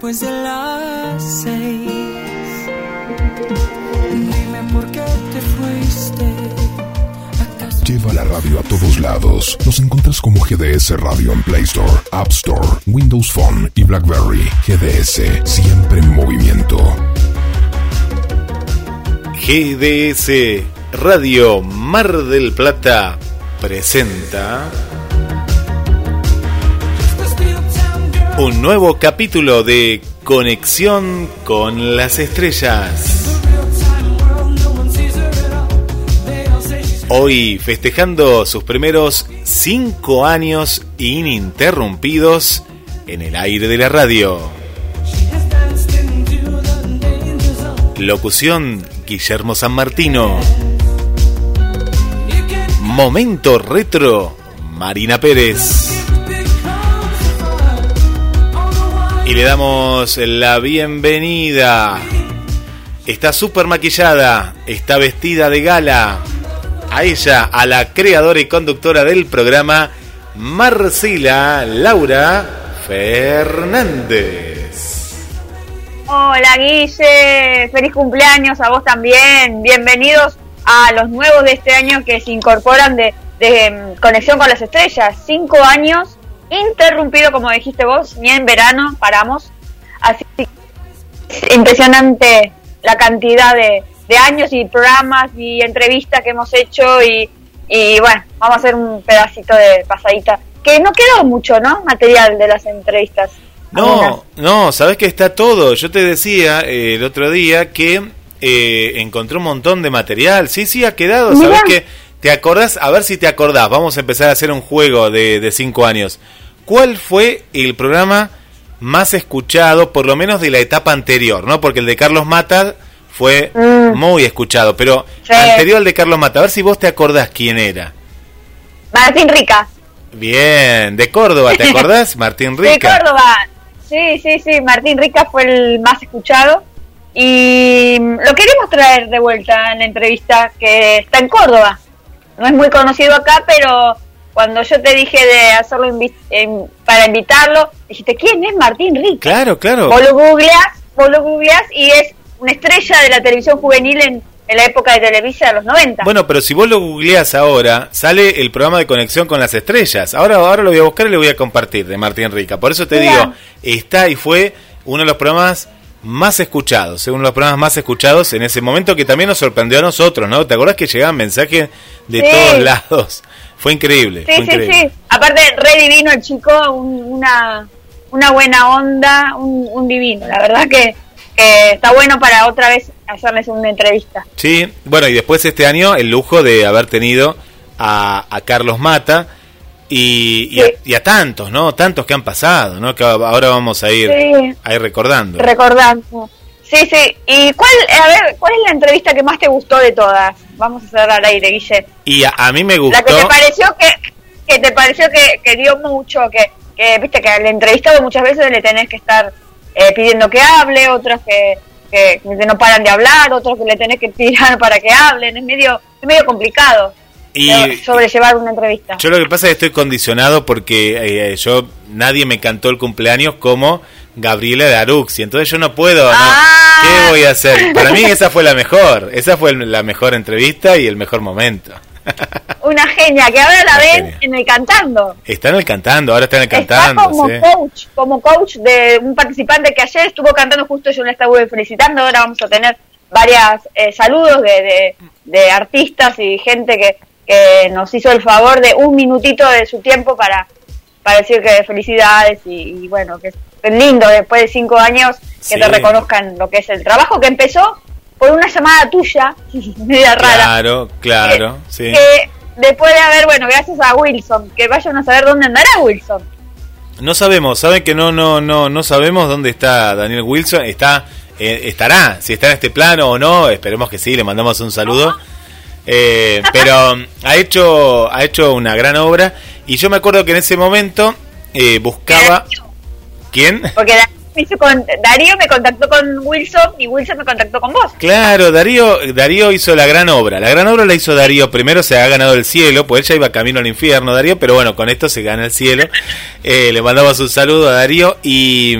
después de las seis. Dime por qué te fuiste. Lleva la radio a todos lados. Nos encuentras como GDS Radio en Play Store, App Store, Windows Phone y BlackBerry. GDS, siempre en movimiento. GDS Radio Mar del Plata presenta un nuevo capítulo de Conexión con las Estrellas. Hoy festejando sus primeros cinco años ininterrumpidos en el aire de la radio. Locución Guillermo San Martino. Momento retro Marina Pérez. Y le damos la bienvenida. Está súper maquillada, está vestida de gala. A ella, a la creadora y conductora del programa, Marcela Laura Fernández. Hola Guille, feliz cumpleaños a vos también. Bienvenidos a los nuevos de este año que se incorporan de, de Conexión con las Estrellas. Cinco años interrumpido, como dijiste vos, ni en verano paramos. Así es impresionante la cantidad de, de años y programas y entrevistas que hemos hecho y, y bueno, vamos a hacer un pedacito de pasadita. Que no quedó mucho, ¿no? Material de las entrevistas. No, no, sabes que está todo. Yo te decía eh, el otro día que eh, encontré un montón de material. Sí, sí, ha quedado. ¿Sabes que ¿Te acordás? A ver si te acordás. Vamos a empezar a hacer un juego de, de cinco años. ¿Cuál fue el programa más escuchado, por lo menos de la etapa anterior? ¿no? Porque el de Carlos Mata fue Mm. muy escuchado. Pero Sí. anterior al de Carlos Mata, a ver si vos te acordás quién era. Martín Rica. Bien, de Córdoba, ¿te acordás? Martín Rica. De Córdoba. Sí, sí, sí. Martín Rica fue el más escuchado. Y lo queremos traer de vuelta en la entrevista que está en Córdoba. No es muy conocido acá, pero cuando yo te dije de hacerlo invi- en- para invitarlo, dijiste, ¿quién es Martín Rica? Claro, claro. Vos lo googleás, vos lo googleás y es una estrella de la televisión juvenil en, en la época de Televisa de los 90. Bueno, pero si vos lo googleás ahora, sale el programa de conexión con las estrellas. Ahora, ahora lo voy a buscar y lo voy a compartir de Martín Rica. Por eso te digo, está y fue uno de los programas más escuchados, de los programas más escuchados en ese momento que también nos sorprendió a nosotros, ¿no? ¿Te acordás que llegaban mensajes de Sí. todos lados? Fue increíble, Sí, fue sí, increíble. sí. Aparte, re divino el chico, un- una, una buena onda, un, un divino. La verdad que, que está bueno para otra vez hacerles una entrevista. Sí, bueno, y después este año el lujo de haber tenido a, a Carlos Mata y, y, a, y a tantos, ¿no? Tantos que han pasado, ¿no? Que ahora vamos a ir, Sí. a ir recordando. Recordando. Sí, sí. ¿Y cuál, a ver, cuál es la entrevista que más te gustó de todas? Vamos a hacer al aire, Guille. Y a, a mí me La gustó. que te pareció que, que te pareció que, que dio mucho, que, que viste que al entrevistado muchas veces le tenés que estar eh, pidiendo que hable, otras que, que, que no paran de hablar, otros que le tenés que tirar para que hablen, es medio, es medio complicado Y sobrellevar una entrevista. yo lo que pasa es que estoy condicionado porque eh, yo nadie me cantó el cumpleaños como Gabriela de Arux y entonces yo no puedo, ¿no? Ah. ¿Qué voy a hacer? Para mí esa fue la mejor, esa fue la mejor entrevista y el mejor momento. Una genia que ahora la Una ven genia. en el cantando. Está en el cantando, ahora está en el Está cantando. como sí. coach, como coach de un participante que ayer estuvo cantando justo yo le estaba felicitando, ahora vamos a tener varias eh, saludos de, de, de artistas y gente que, que nos hizo el favor de un minutito de su tiempo para, para decir que felicidades y, y bueno, que es lindo después de cinco años que Sí. te reconozcan lo que es el trabajo que empezó por una llamada tuya, media rara. Claro, claro, que- sí. que después de haber, bueno, gracias a Wilson, que vayan a saber dónde andará Wilson. No sabemos, saben que no, no, no, no sabemos dónde está Daniel Wilson. Está, eh, estará, si está en este plano o no. Esperemos que sí. Le mandamos un saludo. Eh, pero ha hecho, ha hecho una gran obra y yo me acuerdo que en ese momento eh, buscaba quién. Porque con Darío me contactó con Wilson y Wilson me contactó con vos. Claro, Darío, Darío hizo la gran obra. La gran obra la hizo Darío. Primero se ha ganado el cielo, pues él ya iba camino al infierno, Darío, pero bueno, con esto se gana el cielo. Eh, le mandamos un saludo a Darío y,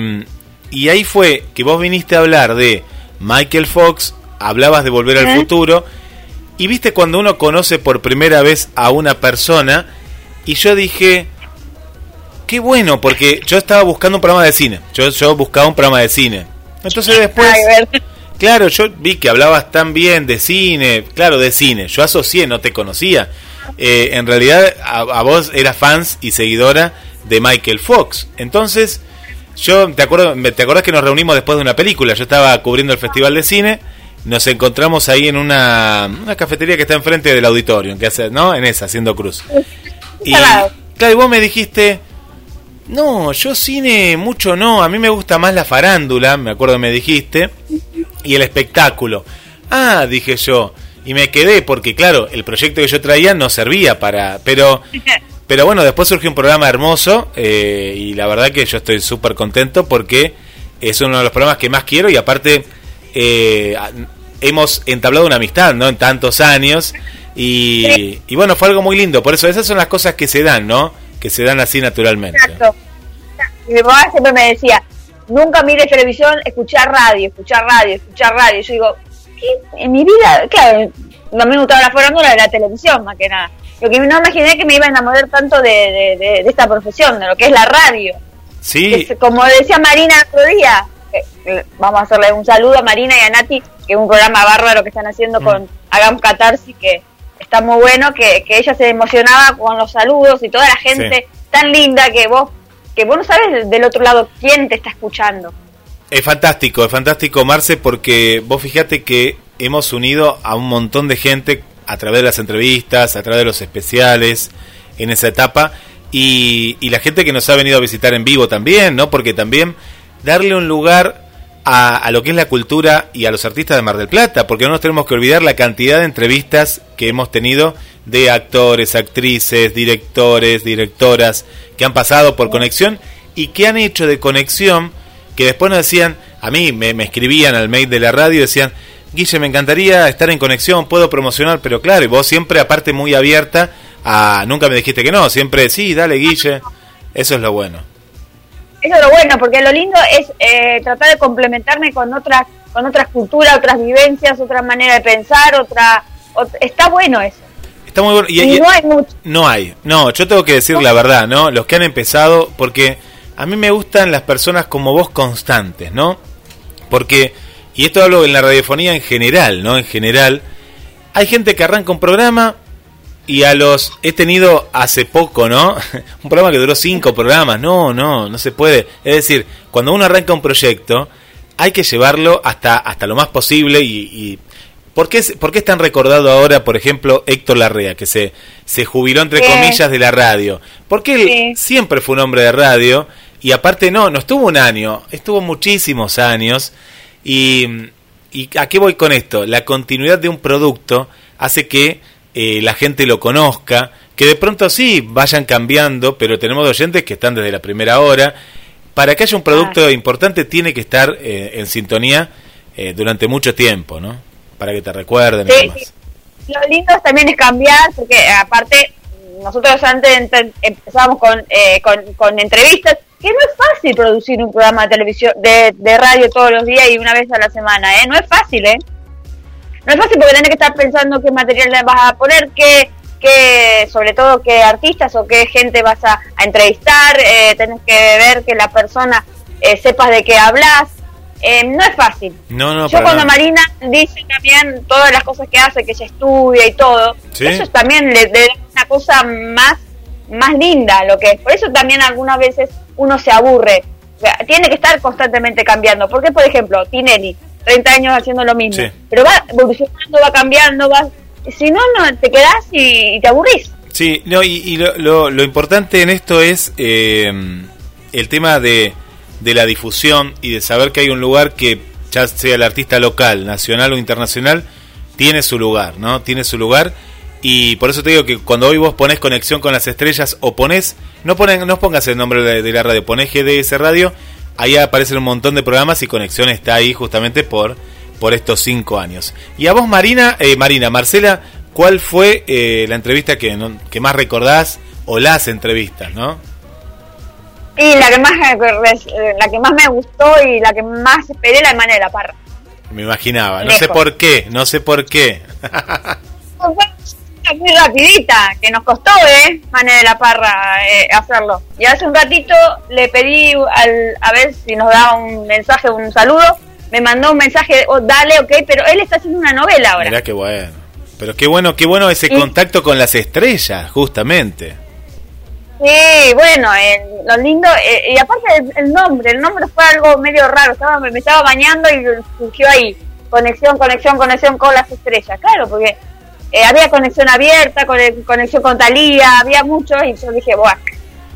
y ahí fue que vos viniste a hablar de Michael Fox, hablabas de volver al futuro y viste cuando uno conoce por primera vez a una persona y yo dije, qué bueno, porque yo estaba buscando un programa de cine. Yo, yo buscaba un programa de cine. Entonces después, Ay, claro, yo vi que hablabas tan bien de cine, claro, de cine. Yo asocié, no te conocía. Eh, en realidad, a, a vos eras fans y seguidora de Michael Fox. Entonces, yo te acuerdo, te acordás que nos reunimos después de una película. Yo estaba cubriendo el festival de cine. Nos encontramos ahí en una, una cafetería que está enfrente del auditorio, que hace, ¿no? En esa, haciendo cruz. Y, claro, y vos me dijiste, no, yo cine mucho no, a mí me gusta más la farándula, me acuerdo que me dijiste, y el espectáculo. Ah, dije yo, y me quedé porque claro, el proyecto que yo traía no servía para, pero, pero bueno, después surgió un programa hermoso eh, y la verdad que yo estoy súper contento porque es uno de los programas que más quiero y aparte eh, hemos entablado una amistad, ¿no? En tantos años y, y bueno, fue algo muy lindo, por eso esas son las cosas que se dan, ¿no? Que se dan así naturalmente. Exacto. Y mi mamá siempre me decía, nunca mires televisión, escuchar radio, escuchar radio, escuchar radio. Yo digo, ¿qué? En mi vida, claro, no me gustaba la farándula de la televisión, más que nada. Lo que no imaginé que me iba a enamorar tanto de, de, de- de esta profesión, de lo que es la radio. Sí, Es como decía Marina otro día, vamos a hacerle un saludo a Marina y a Nati, que es un programa bárbaro que están haciendo Mm. con Hagamos Catarsis, que está muy bueno, que, que ella se emocionaba con los saludos y toda la gente tan linda que vos, que vos no sabes del otro lado quién te está escuchando. Es fantástico, es fantástico, Marce, porque vos fíjate que hemos unido a un montón de gente a través de las entrevistas, a través de los especiales, en esa etapa, y, y la gente que nos ha venido a visitar en vivo también, ¿no? Porque también darle un lugar a, lo que es la cultura y a los artistas de Mar del Plata, porque no nos tenemos que olvidar la cantidad de entrevistas que hemos tenido de actores, actrices, directores, directoras, que han pasado por conexión y que han hecho de conexión que después nos decían, a mí me, me escribían al mail de la radio decían, Guille, me encantaría estar en conexión, puedo promocionar, pero claro, y vos siempre, aparte, muy abierta a, nunca me dijiste que no, siempre, sí, dale, Guille, eso es lo bueno. Eso es lo bueno, porque lo lindo es eh, tratar de complementarme con otras con otras culturas, otras vivencias, otra manera de pensar, otra... ot- está bueno eso. Está muy bueno. Y, Y y- no hay mucho. no hay, no, yo tengo que decir la verdad, ¿no? Los que han empezado, porque a mí me gustan las personas como vos constantes, ¿no? Porque, y esto hablo en la radiofonía en general, ¿no? En general, hay gente que arranca un programa y a los he tenido hace poco, ¿no? un programa que duró cinco programas, no, no, no se puede. Es decir, cuando uno arranca un proyecto, hay que llevarlo hasta hasta lo más posible y, y ¿por, qué, es- ¿por qué es tan recordado ahora, por ejemplo, Héctor Larrea, que se, se jubiló entre comillas de la radio? Porque él Sí. siempre fue un hombre de radio y aparte no, no estuvo un año, estuvo muchísimos años y, y ¿a qué voy con esto? La continuidad de un producto hace que eh, la gente lo conozca, que de pronto sí vayan cambiando, pero tenemos oyentes que están desde la primera hora. Para que haya un producto importante tiene que estar eh, en sintonía eh, durante mucho tiempo, ¿no? Para que te recuerden y Sí, demás. sí. Lo lindo también es cambiar, porque eh, aparte nosotros antes empezábamos con, eh, con, con entrevistas, que no es fácil producir un programa de televisión, de, de radio todos los días y una vez a la semana, ¿eh? No es fácil, ¿eh? No es fácil porque tenés que estar pensando qué material le vas a poner, qué, qué sobre todo qué artistas o qué gente vas a, a entrevistar, eh, tenés que ver que la persona eh, sepas de qué hablas. Eh, no es fácil. No, no, Yo cuando. Marina dice también todas las cosas que hace, que ella estudia y todo, Sí. eso es también le, le da una cosa más, más linda lo que es. Por eso también algunas veces uno se aburre. O sea, tiene que estar constantemente cambiando. Porque, por ejemplo, Tinelli, 30 años haciendo lo mismo, Sí. pero va evolucionando, va cambiando, va... Si no, no te quedás y, y te aburrís. Sí, no, y, y lo, lo- lo importante en esto es eh, el tema de, de la difusión y de saber que hay un lugar que, ya sea el artista local, nacional o internacional, tiene su lugar, ¿no? Tiene su lugar. Y por eso te digo que cuando hoy vos ponés conexión con las estrellas o ponés, no, ponen, no pongas el nombre de, de la radio, ponés GDS Radio, ahí aparecen un montón de programas y Conexión está ahí justamente por, por estos cinco años. Y a vos, Marina, eh, Marina, Marcela, ¿cuál fue eh, la entrevista que, que más recordás o las entrevistas, no? Y la que más la que más me gustó y la que más esperé la de Manuel de la Parra. Me imaginaba, no sé por qué, no sé por qué. muy rapidita, que nos costó, ¿eh? Manuel de la Parra eh, hacerlo. Y hace un ratito le pedí al, a ver si nos da un mensaje, un saludo. Me mandó un mensaje, oh, dale, ok, pero él está haciendo una novela ahora. Mirá qué bueno. Pero qué bueno, qué bueno ese contacto con las estrellas, justamente. Sí, bueno, lo lindo, eh, y aparte el, nombre, el nombre fue algo medio raro, estaba, me, estaba bañando y surgió ahí, conexión, conexión, conexión con las estrellas, claro, porque eh, había conexión abierta, conexión con Talía, había muchos y yo dije, bueno,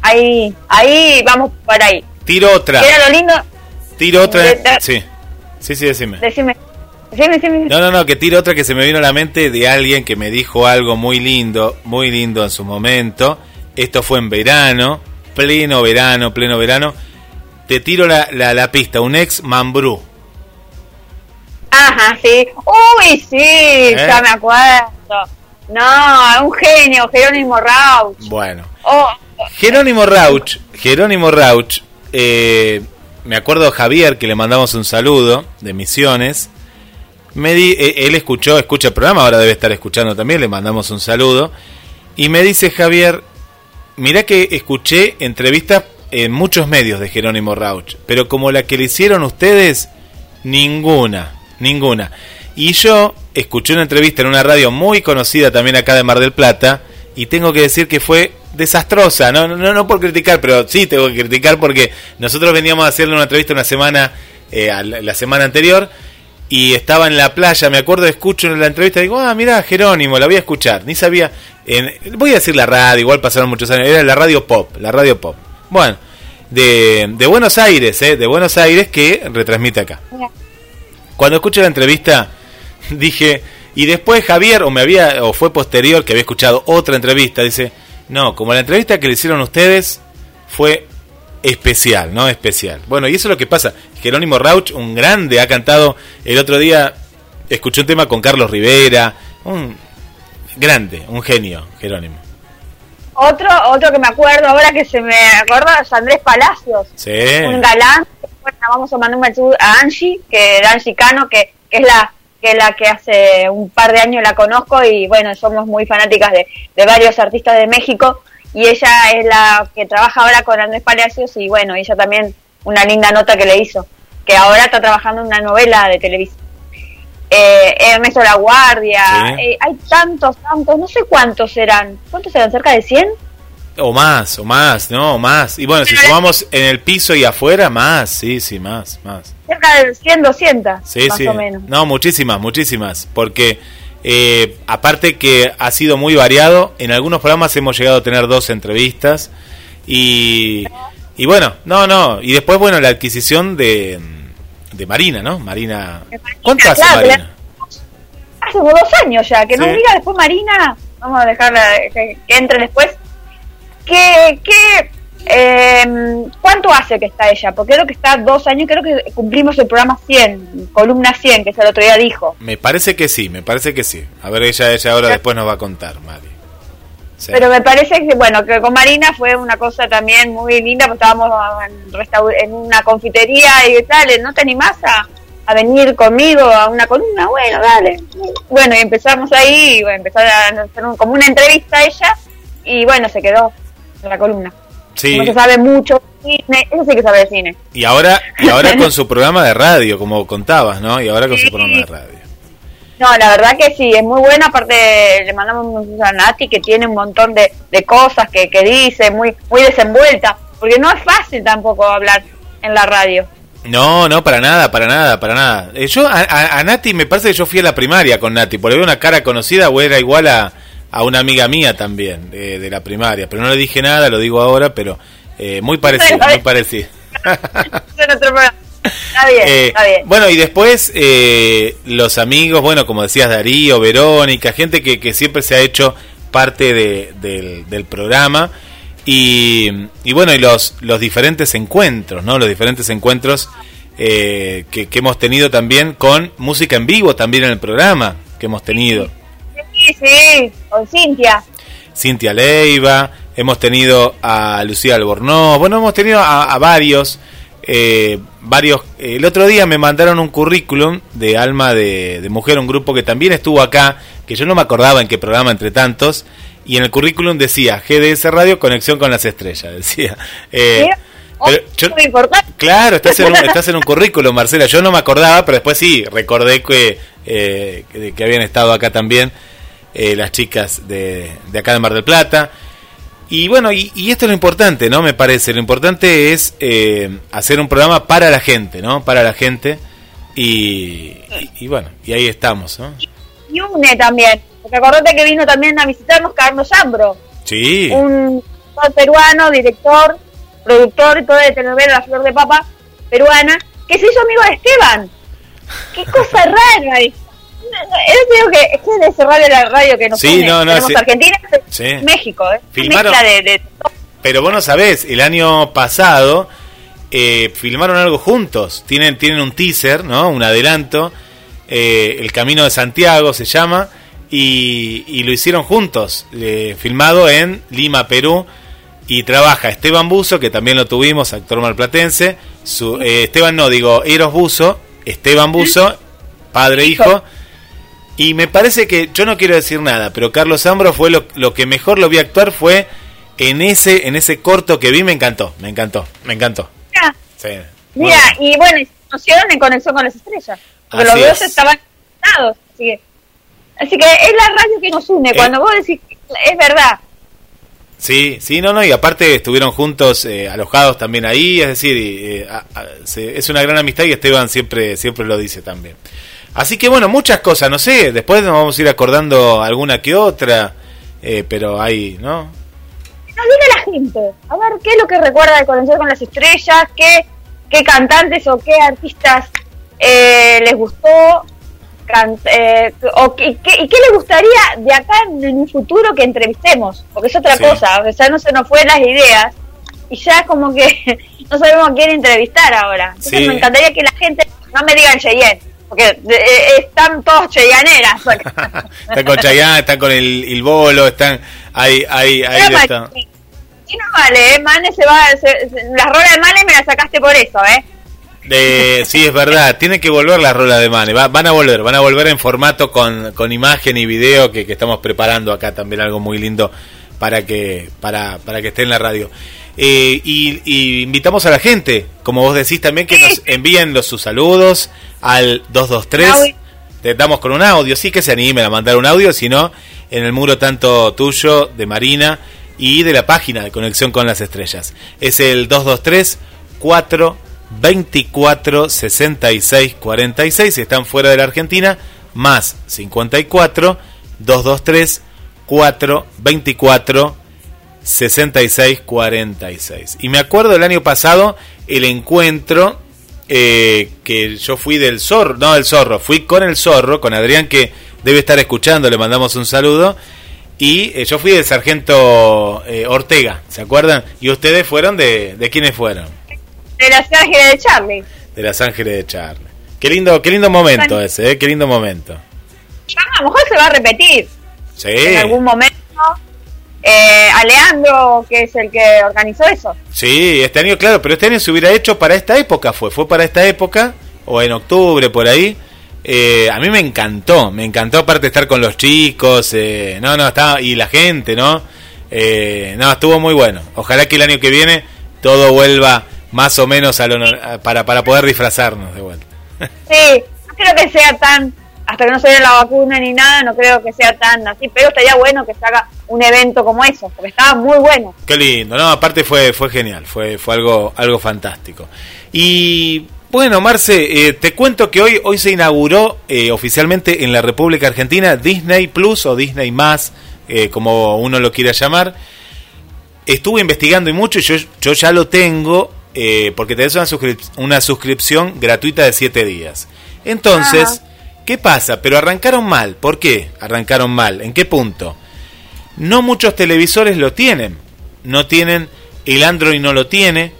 ahí, ahí vamos para ahí. Tiro otra. Era lo lindo. Tiro otra, sí, sí, sí, decime. Decime. Decime, decime. No, no, no, que tiro otra que se me vino a la mente de alguien que me dijo algo muy lindo, muy lindo en su momento esto fue en verano, pleno verano, pleno verano. Te tiro la, la, pista, un ex Mambrú. Ajá, sí. Uy, sí, ¿Eh? ya me acuerdo. No, un genio, Jerónimo Rauch. Bueno. Oh. Jerónimo Rauch, Jerónimo Rauch, eh, me acuerdo Javier que le mandamos un saludo de Misiones. Me di, eh, él escuchó, escucha el programa, ahora debe estar escuchando también, le mandamos un saludo. Y me dice Javier, Mirá que escuché entrevistas en muchos medios de Jerónimo Rauch, pero como la que le hicieron ustedes, ninguna, ninguna. Y yo escuché una entrevista en una radio muy conocida también acá de Mar del Plata, y tengo que decir que fue desastrosa, no, no, no por criticar, pero sí tengo que criticar porque nosotros veníamos a hacerle una entrevista una semana, eh, la semana anterior, y estaba en la playa, me acuerdo, escucho en la entrevista, digo, ah, mira, Jerónimo, la voy a escuchar, ni sabía, voy a decir la radio, igual pasaron muchos años, era la radio pop, la radio pop. Bueno, de, de Buenos Aires, ¿eh? de Buenos Aires que retransmite acá. Cuando escuché la entrevista, dije, y después Javier, o me había, o fue posterior que había escuchado otra entrevista, dice, no, como la entrevista que le hicieron ustedes fue especial, ¿no? Especial. Bueno, y eso es lo que pasa. Jerónimo Rauch, un grande, ha cantado el otro día, escuché un tema con Carlos Rivera, un grande, un genio, Jerónimo. Otro, otro que me acuerdo ahora que se me acuerda es Andrés Palacios. Sí. Un galán. Bueno, vamos a mandar un mensaje a Angie, que Angie Cano, que, que es la que la que hace un par de años la conozco y bueno, somos muy fanáticas de, de varios artistas de México y ella es la que trabaja ahora con Andrés Palacios y bueno, ella también una linda nota que le hizo, que ahora está trabajando en una novela de televisión eh, Ernesto La Guardia, eh, hay tantos, tantos, no sé cuántos serán, ¿cuántos serán? ¿Cerca de 100? O más, o más, no, más. Y bueno, si sumamos en el piso y afuera, más, sí, sí, más, más. Cerca de 100, 200, sí, más o menos. No, muchísimas, muchísimas, porque eh, aparte que ha sido muy variado, en algunos programas hemos llegado a tener dos entrevistas y, y bueno, no, no, y después, bueno, la adquisición de de Marina, ¿no? Marina. ¿Cuánto hace Marina? Hace como dos años ya, que nos diga después Marina, vamos a dejarla que, entre después. ¿Qué, qué, eh, ¿Cuánto hace que está ella? Porque creo que está dos años, creo que cumplimos el programa 100, columna 100, que es el otro día dijo. Me parece que sí, me parece que sí. A ver, ella, ella ahora después nos va a contar, Mari. Pero me parece que, bueno, que con Marina fue una cosa también muy linda, porque estábamos en, una confitería y tal, ¿no te animás a, a, venir conmigo a una columna? Bueno, dale. Bueno, y empezamos ahí, y bueno, empezó a hacer como una entrevista a ella, y bueno, se quedó en la columna. Sí. No se sabe mucho cine, eso sí que sabe de cine. Y ahora, y ahora con su programa de radio, como contabas, ¿no? Y ahora con su programa de radio. No, la verdad que sí, es muy buena. Aparte, le mandamos un a Nati que tiene un montón de, cosas que, que dice, muy, muy desenvuelta. Porque no es fácil tampoco hablar en la radio. No, no, para nada, para nada, para nada. Eh, yo, a, Nati, me parece que yo fui a la primaria con Nati, porque veo una cara conocida o era igual a, a una amiga mía también, de, la primaria. Pero no le dije nada, lo digo ahora, pero eh, muy parecido, muy parecido. Está bien, eh, está bien. Bueno, y después eh, los amigos, bueno, como decías, Darío, Verónica, gente que, que siempre se ha hecho parte de, del, programa. Y, y bueno, y los, los diferentes encuentros, ¿no? Los diferentes encuentros eh, que, que hemos tenido también con música en vivo también en el programa que hemos tenido. Sí, sí, con Cintia. Cintia Leiva, hemos tenido a Lucía Albornoz, bueno, hemos tenido a, a varios, eh, varios. El otro día me mandaron un currículum de Alma de, de, Mujer, un grupo que también estuvo acá, que yo no me acordaba en qué programa entre tantos, y en el currículum decía GDS Radio, conexión con las estrellas, decía. Eh, pero yo, claro, estás en, un, estás en un currículum, Marcela. Yo no me acordaba, pero después sí, recordé que, eh, que, que habían estado acá también eh, las chicas de, de acá de Mar del Plata. Y bueno, y, y, esto es lo importante, ¿no? Me parece. Lo importante es eh, hacer un programa para la gente, ¿no? Para la gente. Y, y, y, bueno, y ahí estamos, ¿no? Y une también. Porque acordate que vino también a visitarnos Carlos Ambro. Sí. Un peruano, director, productor y todo de telenovela La Flor de Papa, peruana, que se hizo amigo de Esteban. Qué cosa rara. Yo digo que es que de ese radio la radio que nos sí, une. No, no, Tenemos sí. Argentina, Sí. México, ¿eh? Filmaron- de, de- Pero vos no sabés, el año pasado eh, filmaron algo juntos. Tienen, tienen un teaser, ¿no? Un adelanto. eh, el Camino de Santiago se llama. Y, y lo hicieron juntos. eh, filmado en Lima, Perú. Y trabaja Esteban Buzo, que también lo tuvimos, actor malplatense. Su, eh, Esteban, no, digo, Eros Buzo. Esteban Buzo, padre e hijo. Y me parece que, yo no quiero decir nada, pero Carlos Ambro fue lo, lo que mejor lo vi actuar fue en ese, en ese corto que vi, me encantó, me encantó, me encantó. Mira, Sí, mira, y bueno, y se conocieron en Conexión con las Estrellas. Porque Así los dos es. estaban conectados. Así que, así que es la radio que nos une. Eh. Cuando vos decís, es verdad. Sí, sí, no, no, y aparte estuvieron juntos, eh, alojados también ahí, es decir, eh, a- a- se- es una gran amistad y Esteban siempre, siempre lo dice también. Así que bueno, muchas cosas, no sé, después nos vamos a ir acordando alguna que otra, eh, pero ahí, ¿no? Nos diga la gente. A ver, ¿qué es lo que recuerda de Conexión con las Estrellas? ¿Qué, qué cantantes o qué artistas eh, les gustó? Can- eh, o qué, qué- ¿Y qué les gustaría de acá en, un futuro que entrevistemos? Porque es otra Sí. cosa. O sea, no se nos fue las ideas y ya es como que no sabemos a quién entrevistar ahora. Entonces Sí. me encantaría que la gente no me digan Cheyenne. Porque eh, están todos cheyaneras. están con Chayanne, están con el, el bolo, están ahí, ahí, ahí vale, están. Y no vale, ¿eh? Mane se va. se- se- la rola de Mane me la sacaste por eso, ¿eh? Sí, es verdad, tiene que volver la rola de Mane, Va- van a volver, van a volver en formato con, con imagen y video que, que estamos preparando acá también algo muy lindo para que, para, para que esté en la radio. Eh, y, y invitamos a la gente, como vos decís también, que nos envíen los, sus saludos al 223. Audio. Te damos con un audio, sí que se animen a mandar un audio, si no, en el muro tanto tuyo, de Marina y de la página de Conexión con las Estrellas. Es el 223 424 66 46 si están fuera de la Argentina, más 54 223 424 66 46. Y me acuerdo el año pasado el encuentro eh, que yo fui del zorro, no del zorro, fui con el zorro, con Adrián que debe estar escuchando, le mandamos un saludo. Y eh, yo fui del sargento eh, Ortega, ¿se acuerdan? Y ustedes fueron de, de quiénes fueron? De las ángeles de Charlie. De las Ángeles de Charlie. Qué lindo, qué lindo momento ese, ¿eh? qué lindo momento. A lo mejor se va a repetir Sí. en algún momento. Eh, a Leandro, que es el que organizó eso. Sí, este año, claro, pero este año se hubiera hecho para esta época, fue, fue para esta época, o en octubre, por ahí. Eh, a mí me encantó, me encantó aparte estar con los chicos, eh, no, no, estaba, y la gente, ¿no? Eh, no, estuvo muy bueno. Ojalá que el año que viene todo vuelva más o menos a lo, para, para poder disfrazarnos de vuelta. Sí, no creo que sea tan, hasta que no se vea la vacuna ni nada, no creo que sea tan así, pero estaría bueno que se haga un evento como eso, porque estaba muy bueno. Qué lindo, no, aparte fue, fue genial, fue, fue algo, algo fantástico. Y bueno, Marce, eh, te cuento que hoy, hoy se inauguró eh, oficialmente en la República Argentina Disney Plus o Disney Más, eh, como uno lo quiera llamar. Estuve investigando y mucho y yo, yo ya lo tengo porque tenés una, suscrip- una suscripción gratuita de 7 días. Entonces, ¿qué pasa? Pero arrancaron mal. ¿Por qué arrancaron mal? ¿En qué punto? No muchos televisores lo tienen. no tienen, el Android no lo tiene,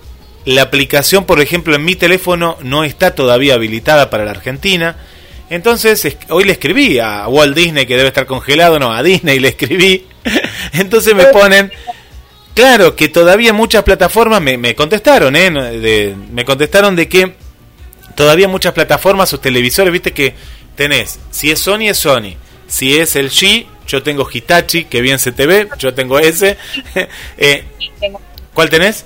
la aplicación, por ejemplo, en mi teléfono no está todavía habilitada para la Argentina. Entonces, hoy le escribí a Walt Disney, que debe estar congelado, no, a Disney le escribí. Entonces me ponen, claro, que todavía muchas plataformas me, me contestaron, ¿eh? Me contestaron de que todavía muchas plataformas, sus televisores, viste que tenés, si es Sony es Sony, si es el G, yo tengo Hitachi, que bien se te ve, yo tengo ese. eh, ¿Cuál tenés?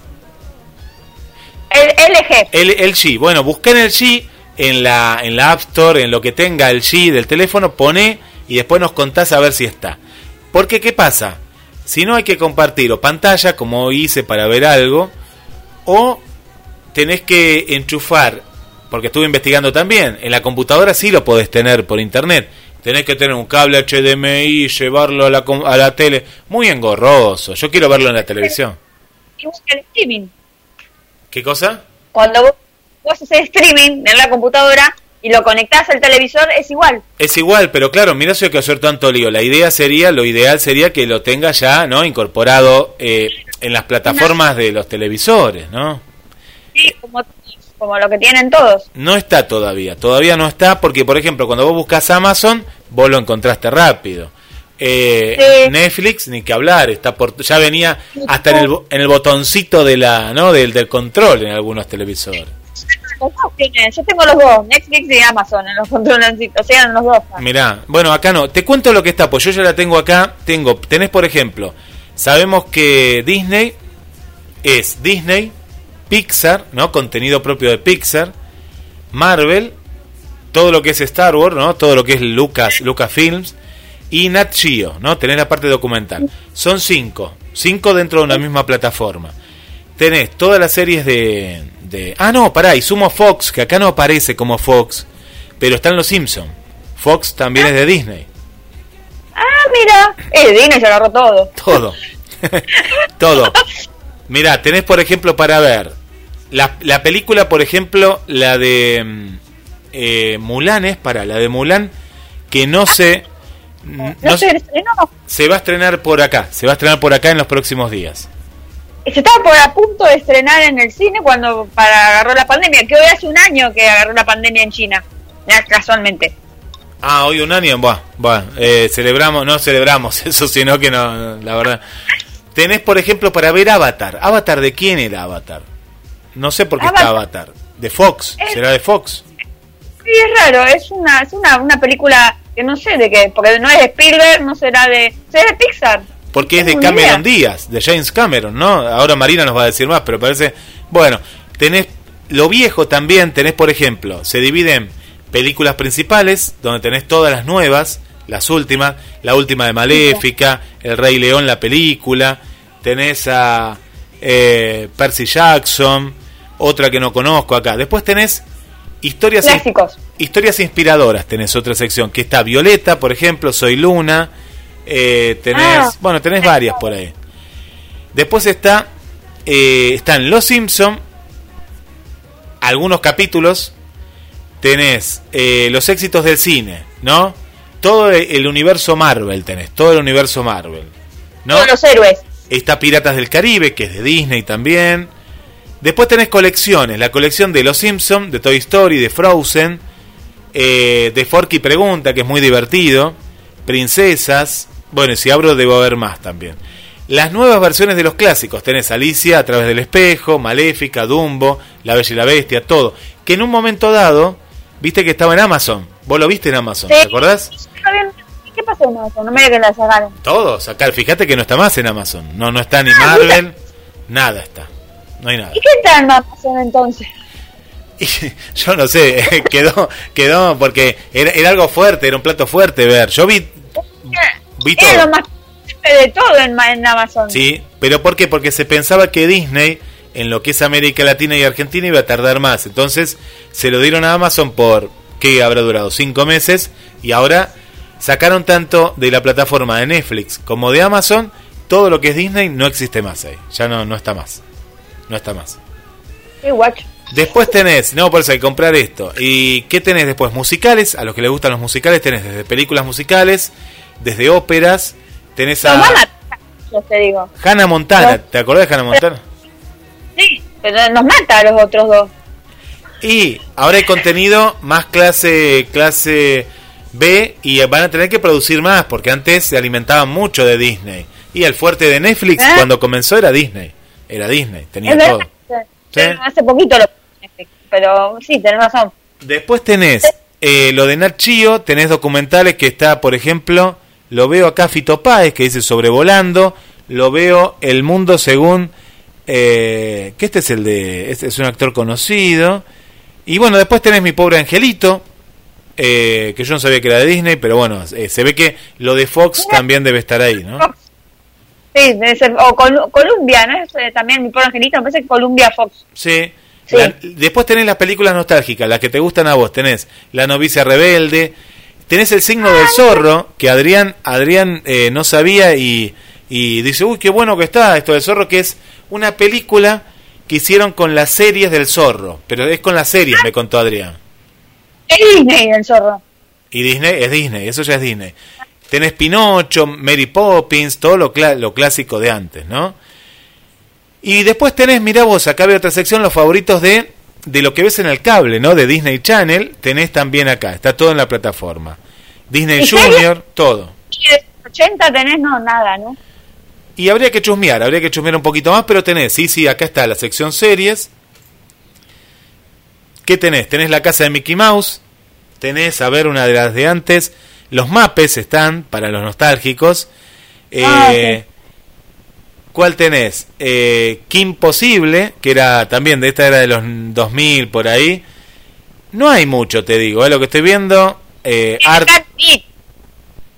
El LG. El, el G. Bueno, busqué en el G, en la, en la App Store, en lo que tenga el G del teléfono, pone y después nos contás a ver si está. Porque, ¿qué pasa? Si no hay que compartir o pantalla, como hice para ver algo, o tenés que enchufar, porque estuve investigando también, en la computadora sí lo podés tener por internet. Tenés que tener un cable HDMI, llevarlo a la, a la tele. Muy engorroso. Yo quiero verlo en la televisión. Y el streaming. ¿Qué cosa? Cuando vos, vos haces streaming en la computadora y lo conectás al televisor, es igual. Es igual, pero claro, mira si hay que hacer tanto lío. La idea sería, lo ideal sería que lo tenga ya, ¿no? Incorporado eh, en las plataformas de los televisores, ¿no? Sí, como, como lo que tienen todos. No está todavía, todavía no está porque, por ejemplo, cuando vos buscas Amazon, vos lo encontraste rápido. Eh, Sí. Netflix ni que hablar está por ya venía hasta en el, en el botoncito de la no del, del control en algunos televisores Los dos tienen, yo tengo los dos, Netflix y Amazon en los controlancitos, o sea, en los dos. Mirá, bueno acá no te cuento lo que está pues yo ya la tengo acá tengo tenés por ejemplo sabemos que Disney es Disney Pixar no contenido propio de Pixar Marvel todo lo que es Star Wars no todo lo que es Lucas Lucasfilms y Nat Geo, ¿no? Tenés la parte documental. Son cinco, cinco dentro de una misma plataforma. Tenés todas las series de, de... Ah, no, pará, y sumo Fox, que acá no aparece como Fox, pero están los Simpsons. Fox también es de Disney. Ah, mira, eh, Disney se agarró todo. Todo. Todo. Mirá, tenés por ejemplo para ver la, la película, por ejemplo, la de mm, eh, Mulan es para la de Mulan, que no sé... No, no se estrenó, se va a estrenar por acá, se va a estrenar por acá en los próximos días. se estaba por a punto de estrenar en el cine cuando para agarró la pandemia, que hoy hace un año que agarró la pandemia en China, ya casualmente. Ah, hoy un año, buah, buah, eh, celebramos, no celebramos eso, sino que no, la verdad. Tenés, por ejemplo, para ver Avatar. ¿Avatar de quién era Avatar? No sé por qué está Avatar. De Fox, Es- será de Fox. Sí, es raro, es una, es una, una película que no sé de qué, porque no es de Spielberg, no será de, será de Pixar. Porque es de Cameron idea. Díaz, de James Cameron, ¿no? Ahora Marina nos va a decir más, pero parece... Bueno, tenés lo viejo también, tenés por ejemplo, se divide en películas principales, donde tenés todas las nuevas, las últimas, la última de Maléfica, El Rey León, la película, tenés a eh, Percy Jackson, otra que no conozco acá. Después tenés historias... Clásicos. Historias inspiradoras tenés otra sección, que está Violeta, por ejemplo, Soy Luna, eh, tenés, Ah. bueno, tenés varias por ahí. Después está, eh, están Los Simpson, algunos capítulos, tenés eh, los éxitos del cine, ¿no? Todo el universo Marvel tenés, todo el universo Marvel, ¿no? Todos los héroes. Está Piratas del Caribe, que es de Disney también. Después tenés colecciones, la colección de Los Simpsons, de Toy Story, de Frozen, eh, de Forky Pregunta, que es muy divertido, Princesas, bueno, si abro debo haber más también. Las nuevas versiones de los clásicos, tenés Alicia a través del espejo, Maléfica, Dumbo, La Bella y la Bestia, todo. Que en un momento dado, viste que estaba en Amazon. Vos lo viste en Amazon. ¿te acordás? ¿Qué pasó con eso? No me digas que la sacaron. Todos, acá, fíjate que no está más en Amazon. No, no está ni Marvel, nada está. No hay nada. ¿Y qué está en Amazon entonces? Y yo no sé, quedó, quedó porque era, era algo fuerte, era un plato fuerte ver. Yo vi, vi Era todo. lo más de todo en, en Amazon. Sí, pero ¿por qué? Porque se pensaba que Disney, en lo que es América Latina y Argentina, iba a tardar más. Entonces se lo dieron a Amazon por, ¿qué habrá durado? Cinco meses. Y ahora sacaron tanto de la plataforma de Netflix como de Amazon, todo lo que es Disney no existe más ahí. Ya no, no está más. No está más. Qué guacho. Después tenés, no, por eso hay que comprar esto. ¿Y qué tenés después? Musicales, a los que les gustan los musicales, tenés desde películas musicales, desde óperas, tenés a... a, muchos, te digo. Hannah Montana, ¿te acordás de Hannah Montana? Sí, pero nos mata a los otros dos. Y ahora hay contenido más clase clase B y van a tener que producir más porque antes se alimentaban mucho de Disney. Y el fuerte de Netflix ¿Eh? cuando comenzó era Disney. Era Disney, tenía Es todo. Sí. Hace poquito lo pero sí, tenés razón. Después tenés eh, lo de Nat Geo, tenés documentales que está, por ejemplo, lo veo acá Fito Páez, que dice Sobrevolando, lo veo El Mundo según, eh, que este es el de, este es un actor conocido, y bueno, después tenés Mi Pobre Angelito, eh, que yo no sabía que era de Disney, pero bueno, eh, se ve que lo de Fox también debe estar ahí, ¿no? Fox. Sí, debe ser, o Col- Columbia, ¿no? Es, eh, también mi pobre angelito, me parece que Columbia Fox. Sí. Sí. La- después tenés las películas nostálgicas, las que te gustan a vos. Tenés La novicia rebelde, tenés El signo del zorro, que Adrián Adrián eh, no sabía y, y dice, uy, qué bueno que está esto del zorro, que es una película que hicieron con las series del zorro, pero es con las series, me contó Adrián. Es Disney el zorro. Y Disney es Disney, eso ya es Disney. Tenés Pinocho, Mary Poppins, todo lo, clásico de antes, ¿no? Y después tenés, mirá vos, acá veo otra sección, los favoritos de, de lo que ves en el cable, ¿no? De Disney Channel, tenés también acá, está todo en la plataforma. Disney. Junior, todo. Y de 80 tenés, no, nada, ¿no? Y habría que chusmear, habría que chusmear un poquito más, pero tenés, sí, sí, acá está la sección series. ¿Qué tenés? Tenés la casa de Mickey Mouse, tenés, a ver, una de las de antes, los mapes están para los nostálgicos. Ah, Eh, ¿Cuál tenés? Eh, Kim Possible, que era también de esta era de los 2000 por ahí. No hay mucho, te digo, es lo que estoy viendo. Eh, Art,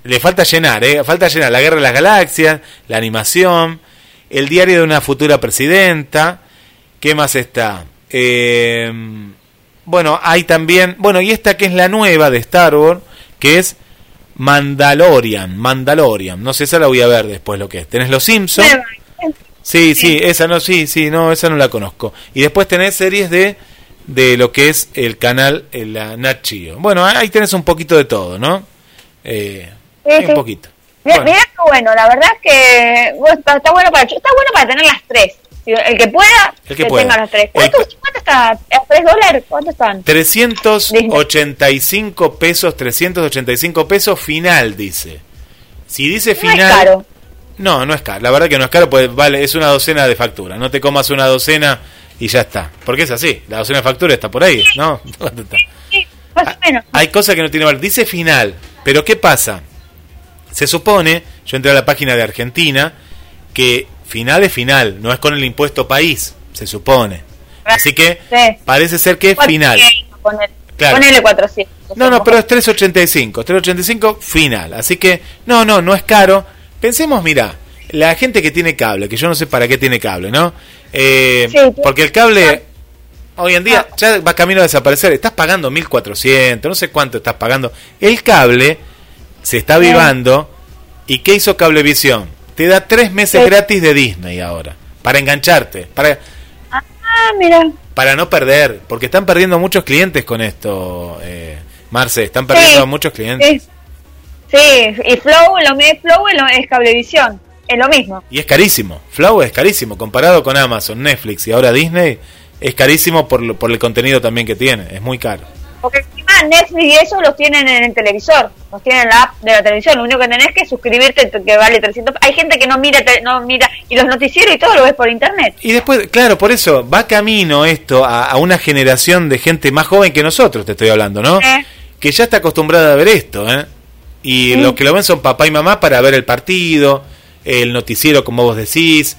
le falta llenar, ¿eh? Falta llenar la Guerra de las Galaxias, la animación, el diario de una futura presidenta. ¿Qué más está? Eh, bueno, hay también. Bueno, y esta que es la nueva de Star Wars, que es Mandalorian. Mandalorian. No sé, esa la voy a ver después lo que es. Tenés Los Simpsons. Sí, sí, esa no, sí, sí, no, esa no la conozco. Y después tenés series de de lo que es el canal eh, la Nat Geo. Bueno, ahí tenés un poquito de todo, ¿no? Eh, Sí, un poquito. Mira, Bueno. bueno, la verdad es que bueno, está, está bueno para está bueno para tener las tres. El que pueda, El que pueda. tenga las tres. El ¿Cuánto, cuánto está? ¿A tres dólares? ¿Cuánto están? 385 pesos, 385 pesos final, dice. Si dice No es final... caro. No, no es caro. La verdad que no es caro, pues vale, es una docena de factura. No te comas una docena y ya está. Porque es así. La docena de factura está por ahí, ¿no? Sí, más o menos. Hay cosas que no tiene valor. Dice final, pero ¿qué pasa? Se supone, yo entré a la página de Argentina, que final es final, no es con el impuesto país, se supone. Así que Sí. parece ser que es final. 400, ponele, Claro. ponele 400. No, no, pero es 385, 385 final. Así que, no, no, no es caro. Pensemos, mira, la gente que tiene cable, que yo no sé para qué tiene cable, ¿no? Eh, sí. porque el cable hoy en día ya va camino a desaparecer. Estás pagando 1400, no sé cuánto estás pagando. El cable se está avivando. ¿Y qué hizo Cablevisión? Te da tres meses gratis de Disney ahora. Para engancharte. Para, Ah, mira. para no perder, porque están perdiendo muchos clientes con esto, eh, Marce, están perdiendo Sí, a muchos clientes. Sí. Sí, y Flow, lo es Flow es, lo- es Cablevisión. Es lo mismo. Y es carísimo, Flow es carísimo, comparado con Amazon, Netflix y ahora Disney, es carísimo por, lo- por el contenido también que tiene, es muy caro. Porque encima Netflix y eso los tienen en el televisor, los tienen en la app de la televisión. Lo único que tenés que suscribirte que vale 300. Hay gente que no mira, no mira y los noticieros y todo lo ves por internet. Y después, claro, por eso va camino esto a, a una generación de gente más joven que nosotros, te estoy hablando, ¿no? Eh. Que ya está acostumbrada a ver esto, ¿eh? Y Sí. lo que lo ven son papá y mamá para ver el partido, el noticiero, como vos decís,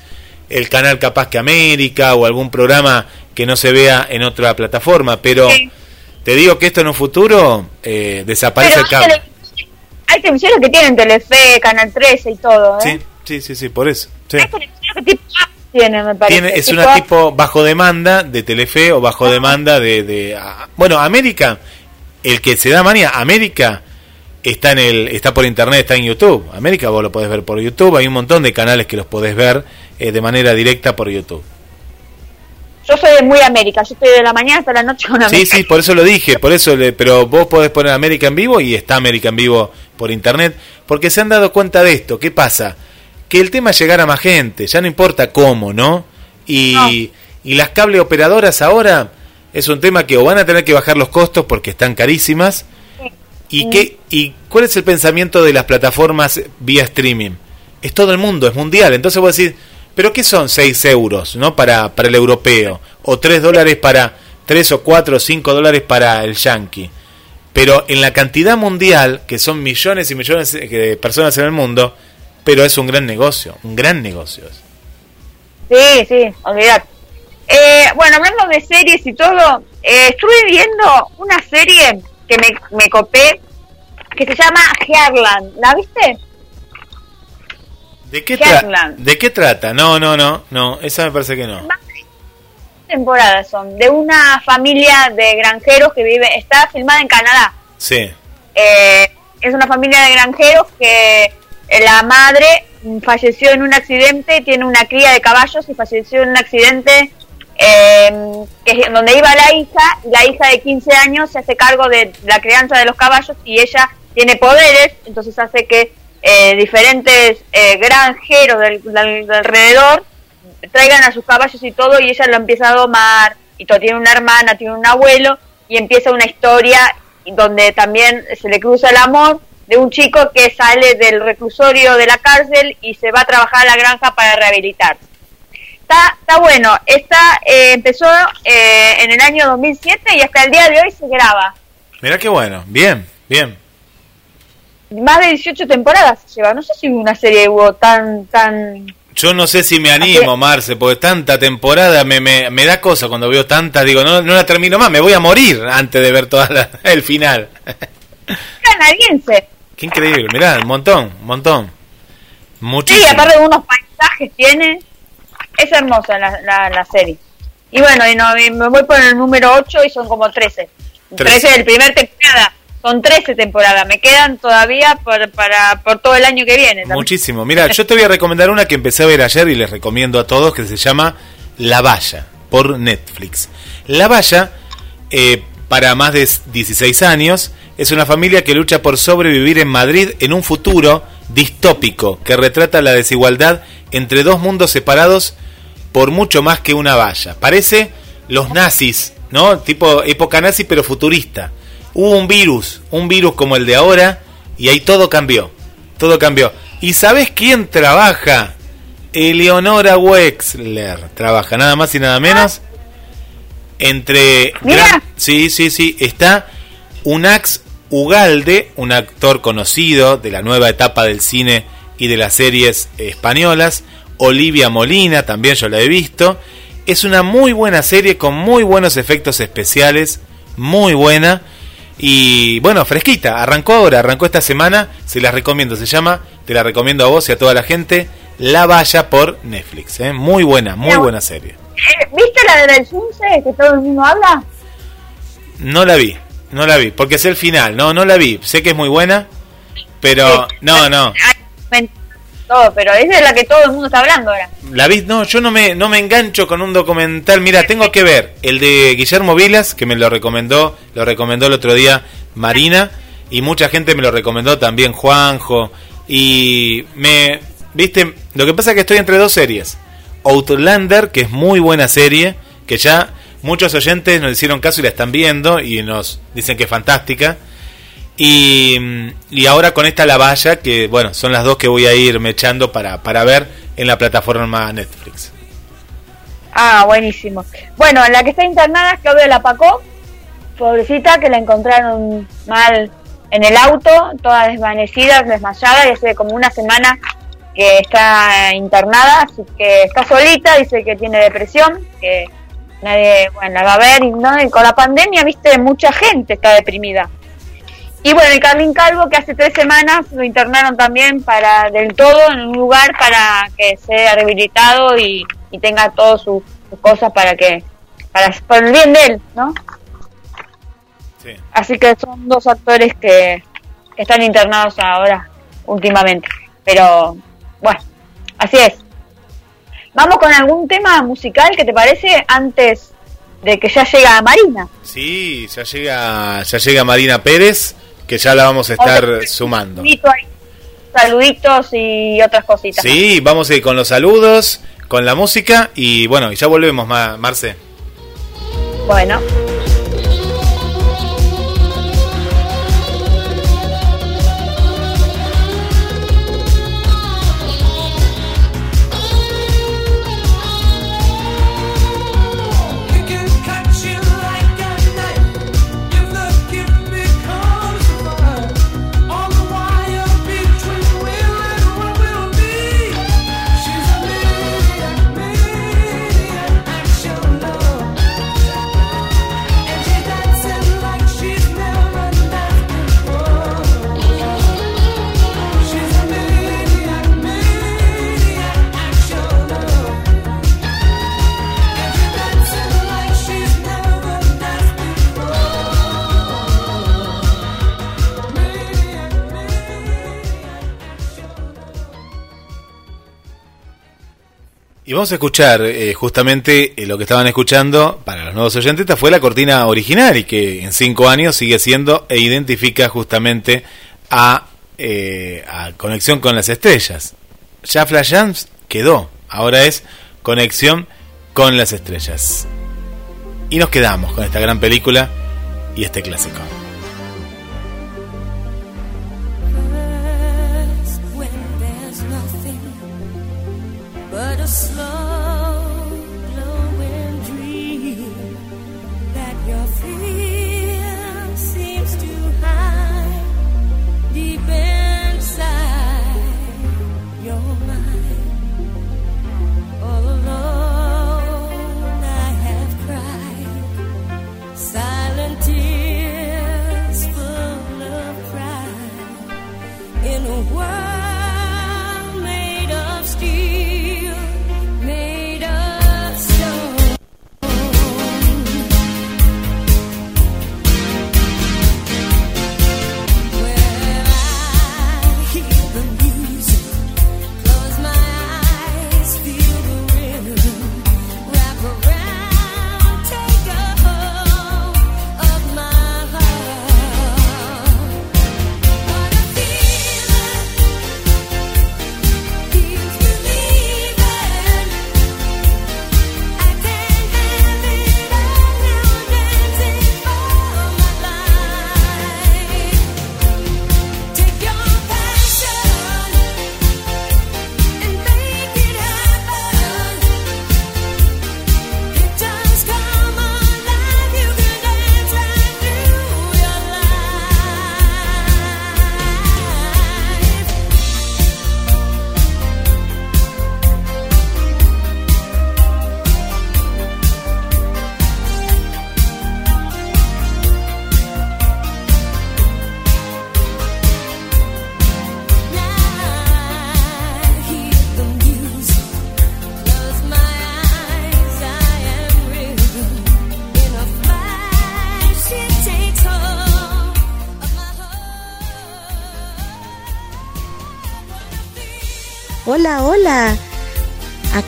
el canal capaz que América o algún programa que no se vea en otra plataforma, pero Sí. Te digo que esto en un futuro eh, desaparece Pero el hay, cable. hay televisiones que tienen Telefe, Canal 13 y todo, ¿eh? Sí, sí, sí, sí, por eso. sí. Hay televisiones que tipo app tienen, me parece. Tiene, es Tipo una tipo bajo demanda de Telefe o bajo demanda de, de bueno América el que se da manía América está en el está por internet está en YouTube América vos lo podés ver por YouTube hay un montón de canales que los podés ver eh, de manera directa por YouTube Yo soy de muy América, yo estoy de la mañana hasta la noche con sí América. sí por eso lo dije por eso le- pero vos podés poner América en vivo y está América en vivo por internet porque se han dado cuenta de esto qué pasa que el tema es llegar a más gente, ya no importa cómo, ¿no? Y, y las cable operadoras ahora es un tema que o van a tener que bajar los costos porque están carísimas. ¿Y, qué, ¿Y cuál es el pensamiento de las plataformas vía streaming? Es todo el mundo, es mundial. Entonces voy a decir, ¿pero qué son 6 euros ¿no? para, para el europeo? ¿O 3 dólares para 3 o 4 o 5 dólares para el yankee? Pero en la cantidad mundial, que son millones y millones de personas en el mundo, pero es un gran negocio, un gran negocio. Sí, sí, olvidad. Eh, bueno, hablando de series y todo, eh, estuve viendo una serie que me, me copé que se llama Herland. ¿La viste? ¿De qué, ¿De qué trata? No, no, no, no, esa me parece que no. temporadas son de una familia de granjeros que vive, está filmada en Canadá. Sí. Eh, es una familia de granjeros que la madre falleció en un accidente, tiene una cría de caballos y falleció en un accidente eh, que donde iba la hija, la hija de 15 años se hace cargo de la crianza de los caballos y ella tiene poderes, entonces hace que eh, diferentes eh, granjeros del, alrededor traigan a sus caballos y todo y ella lo empieza a domar y todo, tiene una hermana, tiene un abuelo y empieza una historia donde también se le cruza el amor de un chico que sale del reclusorio de la cárcel y se va a trabajar a la granja para rehabilitarse. Está, está bueno, esta eh, empezó eh, en el año 2007 y hasta el día de hoy se graba. Mira qué bueno, bien, bien. Más de 18 temporadas lleva, no sé si una serie hubo tan, tan... Yo no sé si me animo, Marce, porque tanta temporada me, me, me da cosa cuando veo tanta, digo, no, no la termino más, me voy a morir antes de ver toda el final. Canadiense. Qué increíble, mirá, un montón, un montón. Muchísimo. Sí, aparte de unos paisajes tiene. Es hermosa la, la, serie. Y bueno, y, no, me voy por el número 8 y son como 13. 13 del primer temporada. Son 13 temporadas. Me quedan todavía por, para, por todo el año que viene. Muchísimo. Mira, yo te voy a recomendar una que empecé a ver ayer y les recomiendo a todos que se llama La Valla por Netflix. La Valla, eh, para más de 16 años, es una familia que lucha por sobrevivir en Madrid en un futuro distópico que retrata la desigualdad entre dos mundos separados por mucho más que una valla. Parece los nazis, ¿no? Tipo época nazi pero futurista. Hubo un virus, un virus como el de ahora y ahí todo cambió. Todo cambió. ¿Y sabes quién trabaja? Eleonora Wexler trabaja, nada más y nada menos. Entre... sí, sí, sí. Está Unax Ugalde, un actor conocido de la nueva etapa del cine y de las series españolas, Olivia Molina, también yo la he visto. Es una muy buena serie con muy buenos efectos especiales, muy buena. Y bueno, fresquita, arrancó ahora, arrancó esta semana, se la recomiendo, se llama, te la recomiendo a vos y a toda la gente, La Valla por Netflix, ¿eh? muy buena, muy buena serie. Eh, ¿Viste la de del que todo el mundo habla? No la vi, no la vi, porque es el final. No, no la vi. Sé que es muy buena, pero no, no. Todo, pero esa es la que todo el mundo está hablando ahora. La vi, no, yo no me, no me engancho con un documental. Mira, tengo que ver el de Guillermo Vilas, que me lo recomendó, lo recomendó el otro día Marina, y mucha gente me lo recomendó también Juanjo. Y me, viste, lo que pasa es que estoy entre dos series. Outlander, que es muy buena serie, que ya Muchos oyentes nos hicieron caso y la están viendo y nos dicen que es fantástica. Y, y ahora con esta La Valla, que bueno, son las dos que voy a ir me echando para, para ver en la plataforma Netflix. Ah, buenísimo. Bueno, la que está internada es Claudia La Pacó, pobrecita, que la encontraron mal en el auto, toda desvanecida, desmayada, y hace como una semana que está internada, así que está solita, dice que tiene depresión, que nadie, bueno, la va a ver, y, ¿no? con la pandemia, viste, mucha gente está deprimida. Y bueno, el Carlín Calvo, que hace tres semanas lo internaron también para del todo en un lugar para que sea rehabilitado y, tenga todas sus, cosas para que, para, por el bien de él, ¿no? Sí. Así que son dos actores que, que están internados ahora, últimamente. Pero, bueno, así es. Vamos con algún tema musical que te parece antes de que ya llega Marina. Sí, ya llega, ya llega Marina Pérez, que ya la vamos a estar sumando. saluditos y otras cositas. Sí, vamos a ir con los saludos, con la música y bueno, ya volvemos, Marce. Bueno. Y vamos a escuchar eh, justamente eh, lo que estaban escuchando para los nuevos oyentes. Esta fue la cortina original y que en cinco años sigue siendo e identifica justamente a, eh, a Conexión con las Estrellas. Ya Flash Jams quedó, ahora es Conexión con las Estrellas. Y nos quedamos con esta gran película y este clásico.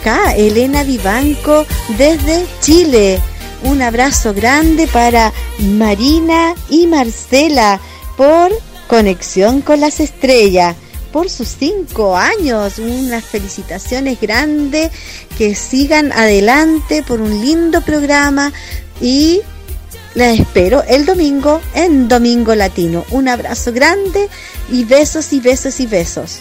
Acá Elena Vivanco desde Chile. Un abrazo grande para Marina y Marcela por Conexión con las Estrellas, por sus cinco años. Unas felicitaciones grandes, que sigan adelante por un lindo programa y les espero el domingo en Domingo Latino. Un abrazo grande y besos y besos y besos.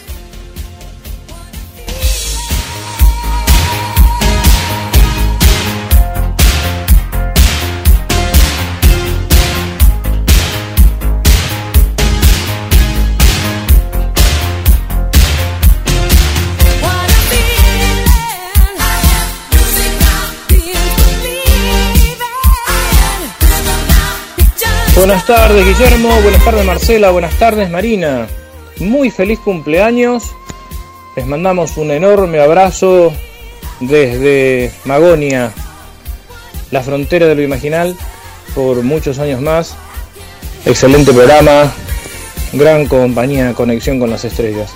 Buenas tardes Guillermo, buenas tardes Marcela, buenas tardes Marina. Muy feliz cumpleaños. Les mandamos un enorme abrazo desde Magonia, la frontera de lo imaginal, por muchos años más. Excelente programa, gran compañía, conexión con las estrellas.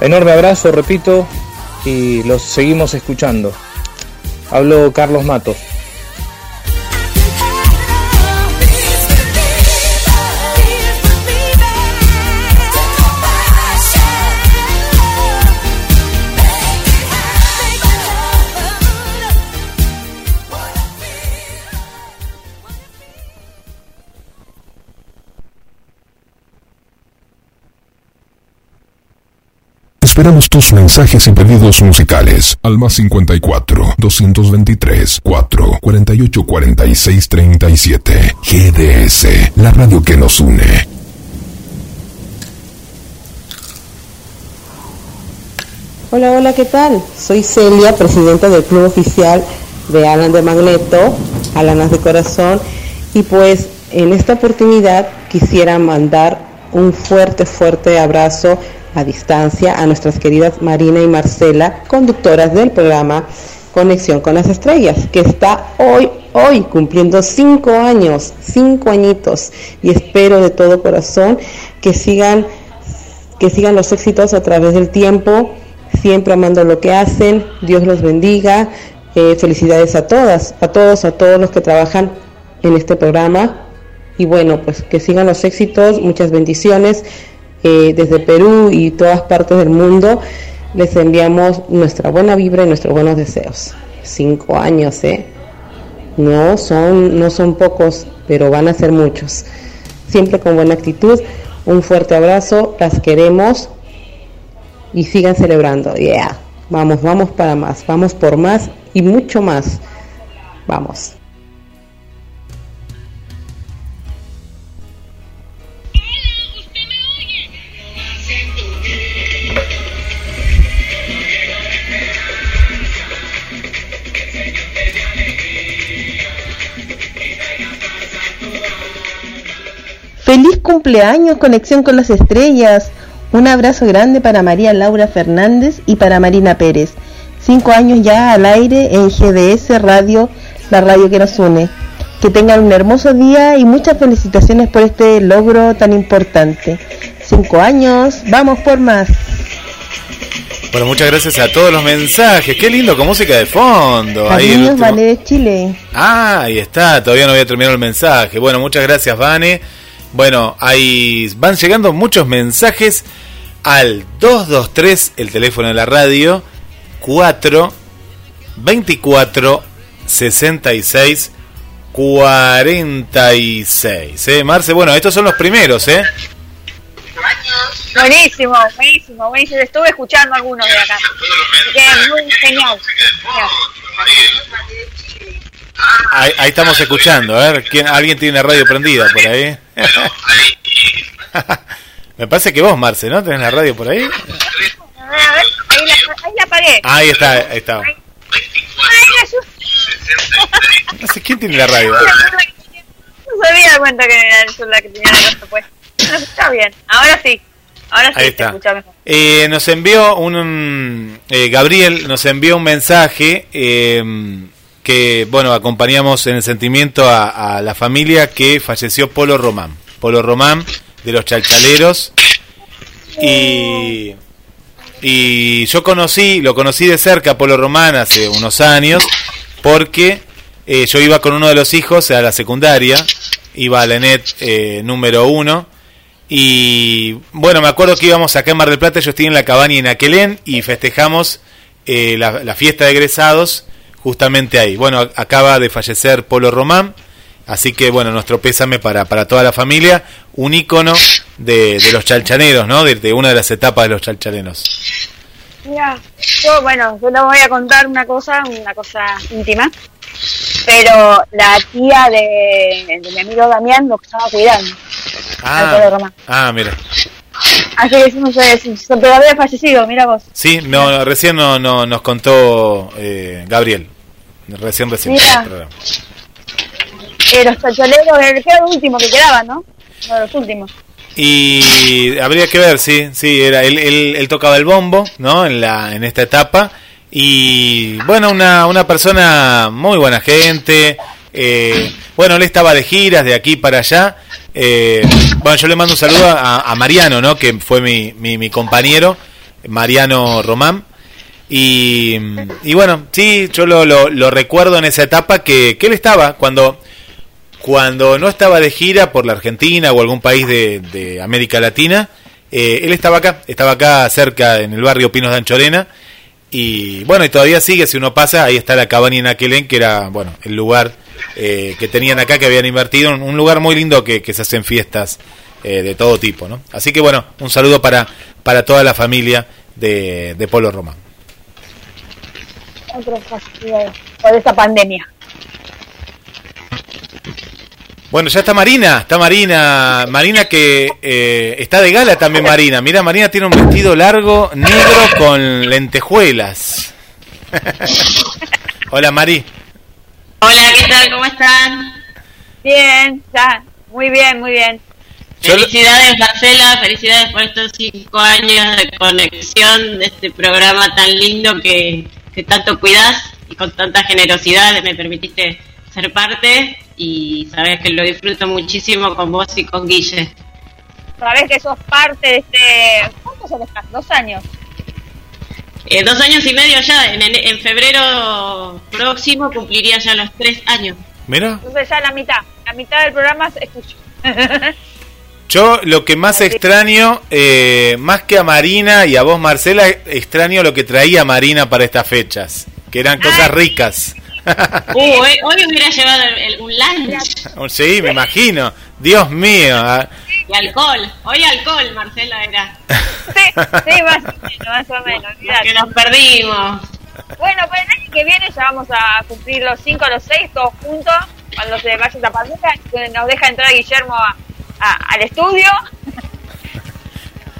Enorme abrazo, repito, y los seguimos escuchando. Hablo Carlos Matos. Esperamos tus mensajes y pedidos musicales al más 54 223 4 48 46 37. GDS, la radio que nos une. Hola, hola, ¿qué tal? Soy Celia, presidenta del Club Oficial de Alan de Magneto, Alanas de Corazón, y pues en esta oportunidad quisiera mandar un fuerte, fuerte abrazo a distancia a nuestras queridas Marina y Marcela, conductoras del programa Conexión con las Estrellas, que está hoy, hoy cumpliendo cinco años, cinco añitos, y espero de todo corazón que sigan, que sigan los éxitos a través del tiempo, siempre amando lo que hacen, Dios los bendiga, eh, felicidades a todas, a todos, a todos los que trabajan en este programa, y bueno, pues que sigan los éxitos, muchas bendiciones. Desde Perú y todas partes del mundo, les enviamos nuestra buena vibra y nuestros buenos deseos. Cinco años, ¿eh? No son, no son pocos, pero van a ser muchos. Siempre con buena actitud. Un fuerte abrazo, las queremos y sigan celebrando. Yeah, vamos, vamos para más, vamos por más y mucho más. Vamos. Feliz cumpleaños, conexión con las estrellas. Un abrazo grande para María Laura Fernández y para Marina Pérez. Cinco años ya al aire en GDS Radio, la radio que nos une. Que tengan un hermoso día y muchas felicitaciones por este logro tan importante. Cinco años, vamos por más. Bueno, muchas gracias a todos los mensajes. Qué lindo con música de fondo. Ahí Vane de Chile. Ah, ahí está. Todavía no había terminado el mensaje. Bueno, muchas gracias, Vane. Bueno, ahí van llegando muchos mensajes al 223, el teléfono de la radio, 4 24 66 46. ¿eh? Marce, bueno, estos son los primeros, ¿eh? Buenísimo, buenísimo, buenísimo. Estuve escuchando algunos de acá. muy genial. Ahí, estamos escuchando, a ver, ¿quién, ¿alguien tiene la radio prendida por ahí? Me parece que vos, Marce, ¿no? ¿Tenés la radio por ahí? A ver, ahí la, ahí la apagué. Ahí está, ahí está. No sé quién tiene la radio. No se había cuenta que era la que tenía la radio pues. Está bien, ahora sí. Ahora sí Ahí está. Eh, nos envió un, eh, Gabriel nos envió un mensaje eh, que, bueno, acompañamos en el sentimiento a, la familia que falleció Polo Román. Polo Román de los Chalchaleros. Y, y yo conocí, lo conocí de cerca Polo Román hace unos años, porque eh, yo iba con uno de los hijos a la secundaria, iba a la ENET eh, número uno. Y bueno, me acuerdo que íbamos acá en Mar del Plata, yo estoy en la cabaña en Aquelén y festejamos eh, la, la, fiesta de egresados justamente ahí. Bueno, acaba de fallecer Polo Román, así que bueno, nuestro pésame para, para toda la familia, un ícono de, de los chalchaneros, ¿no? De, una de las etapas de los chalchaneros. Mira, yo, bueno, yo les voy a contar una cosa, una cosa íntima, pero la tía de, mi amigo Damián lo estaba cuidando. Ah, ah mira. Así que no sé, si todavía fallecido, mira vos. Sí, no, recién no, no, nos contó eh, Gabriel. Recién, recién. Mira. Eh, los tacholeros, era el último que quedaba, ¿no? Uno de los últimos. Y habría que ver, sí, sí, era él, él, tocaba el bombo, ¿no? En la en esta etapa y bueno, una, una persona muy buena gente. Eh, bueno, él estaba de giras de aquí para allá. Eh, bueno, yo le mando un saludo a, a Mariano, ¿no? Que fue mi, mi, mi compañero, Mariano Román. Y, y bueno, sí, yo lo, lo, recuerdo en esa etapa que, él estaba cuando, cuando no estaba de gira por la Argentina o algún país de, de América Latina, eh, él estaba acá, estaba acá cerca en el barrio Pinos de Anchorena. Y bueno, y todavía sigue, si uno pasa, ahí está la cabaña en Aquelén, que era, bueno, el lugar eh, que tenían acá, que habían invertido, un lugar muy lindo que, que se hacen fiestas eh, de todo tipo, ¿no? Así que bueno, un saludo para, para toda la familia de, de Polo Román. Otras facilidades por esta pandemia. Bueno, ya está Marina, está Marina, Marina que eh, está de gala también Marina. Mira, Marina tiene un vestido largo, negro, con lentejuelas. Hola Mari. Hola, ¿qué tal? ¿Cómo están? Bien, ya, muy bien, muy bien. Felicidades Marcela, felicidades por estos cinco años de conexión de este programa tan lindo que, que tanto cuidas y con tanta generosidad me permitiste ser parte y sabes que lo disfruto muchísimo con vos y con Guille. Sabes que sos parte de este... ¿Cuántos son estás? ¿Dos años? Eh, dos años y medio ya, en, en, en febrero próximo cumpliría ya los tres años. Mira. Entonces ya la mitad, la mitad del programa es tuyo. Yo lo que más extraño, eh, más que a Marina y a vos Marcela, extraño lo que traía Marina para estas fechas, que eran cosas ricas. Uh, hoy, hoy hubiera llevado el- el- un lunch sí, me imagino. Dios mío. ah. y alcohol. Hoy alcohol, Marcela, era. Sí, sí, más o menos, más o menos. Que nos perdimos. Bueno, pues el año que viene ya vamos a cumplir los cinco, los seis, todos juntos, cuando se vaya esta pandemia, que nos deja entrar Guillermo a- a- al estudio.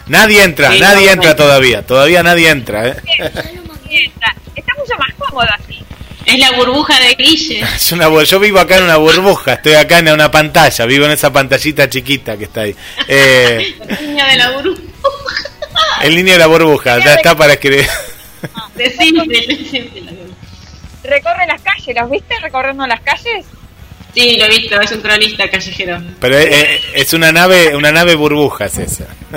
Nadie entra, Sí, nadie no, entra no. todavía. Todavía nadie entra. ¿eh? Está, está mucho más cómodo así. Es la burbuja de Guille. Es una yo vivo acá en una burbuja, estoy acá en una pantalla, vivo en esa pantallita chiquita que está ahí. Eh, El niño de la burbuja. en línea de la burbuja, ya está para escribir. Decime, decime. Recorre las calles, ¿los viste recorriendo las calles? Sí, lo he visto, es un cronista callejero. Pero eh, eh, es una nave, una nave burbujas esa.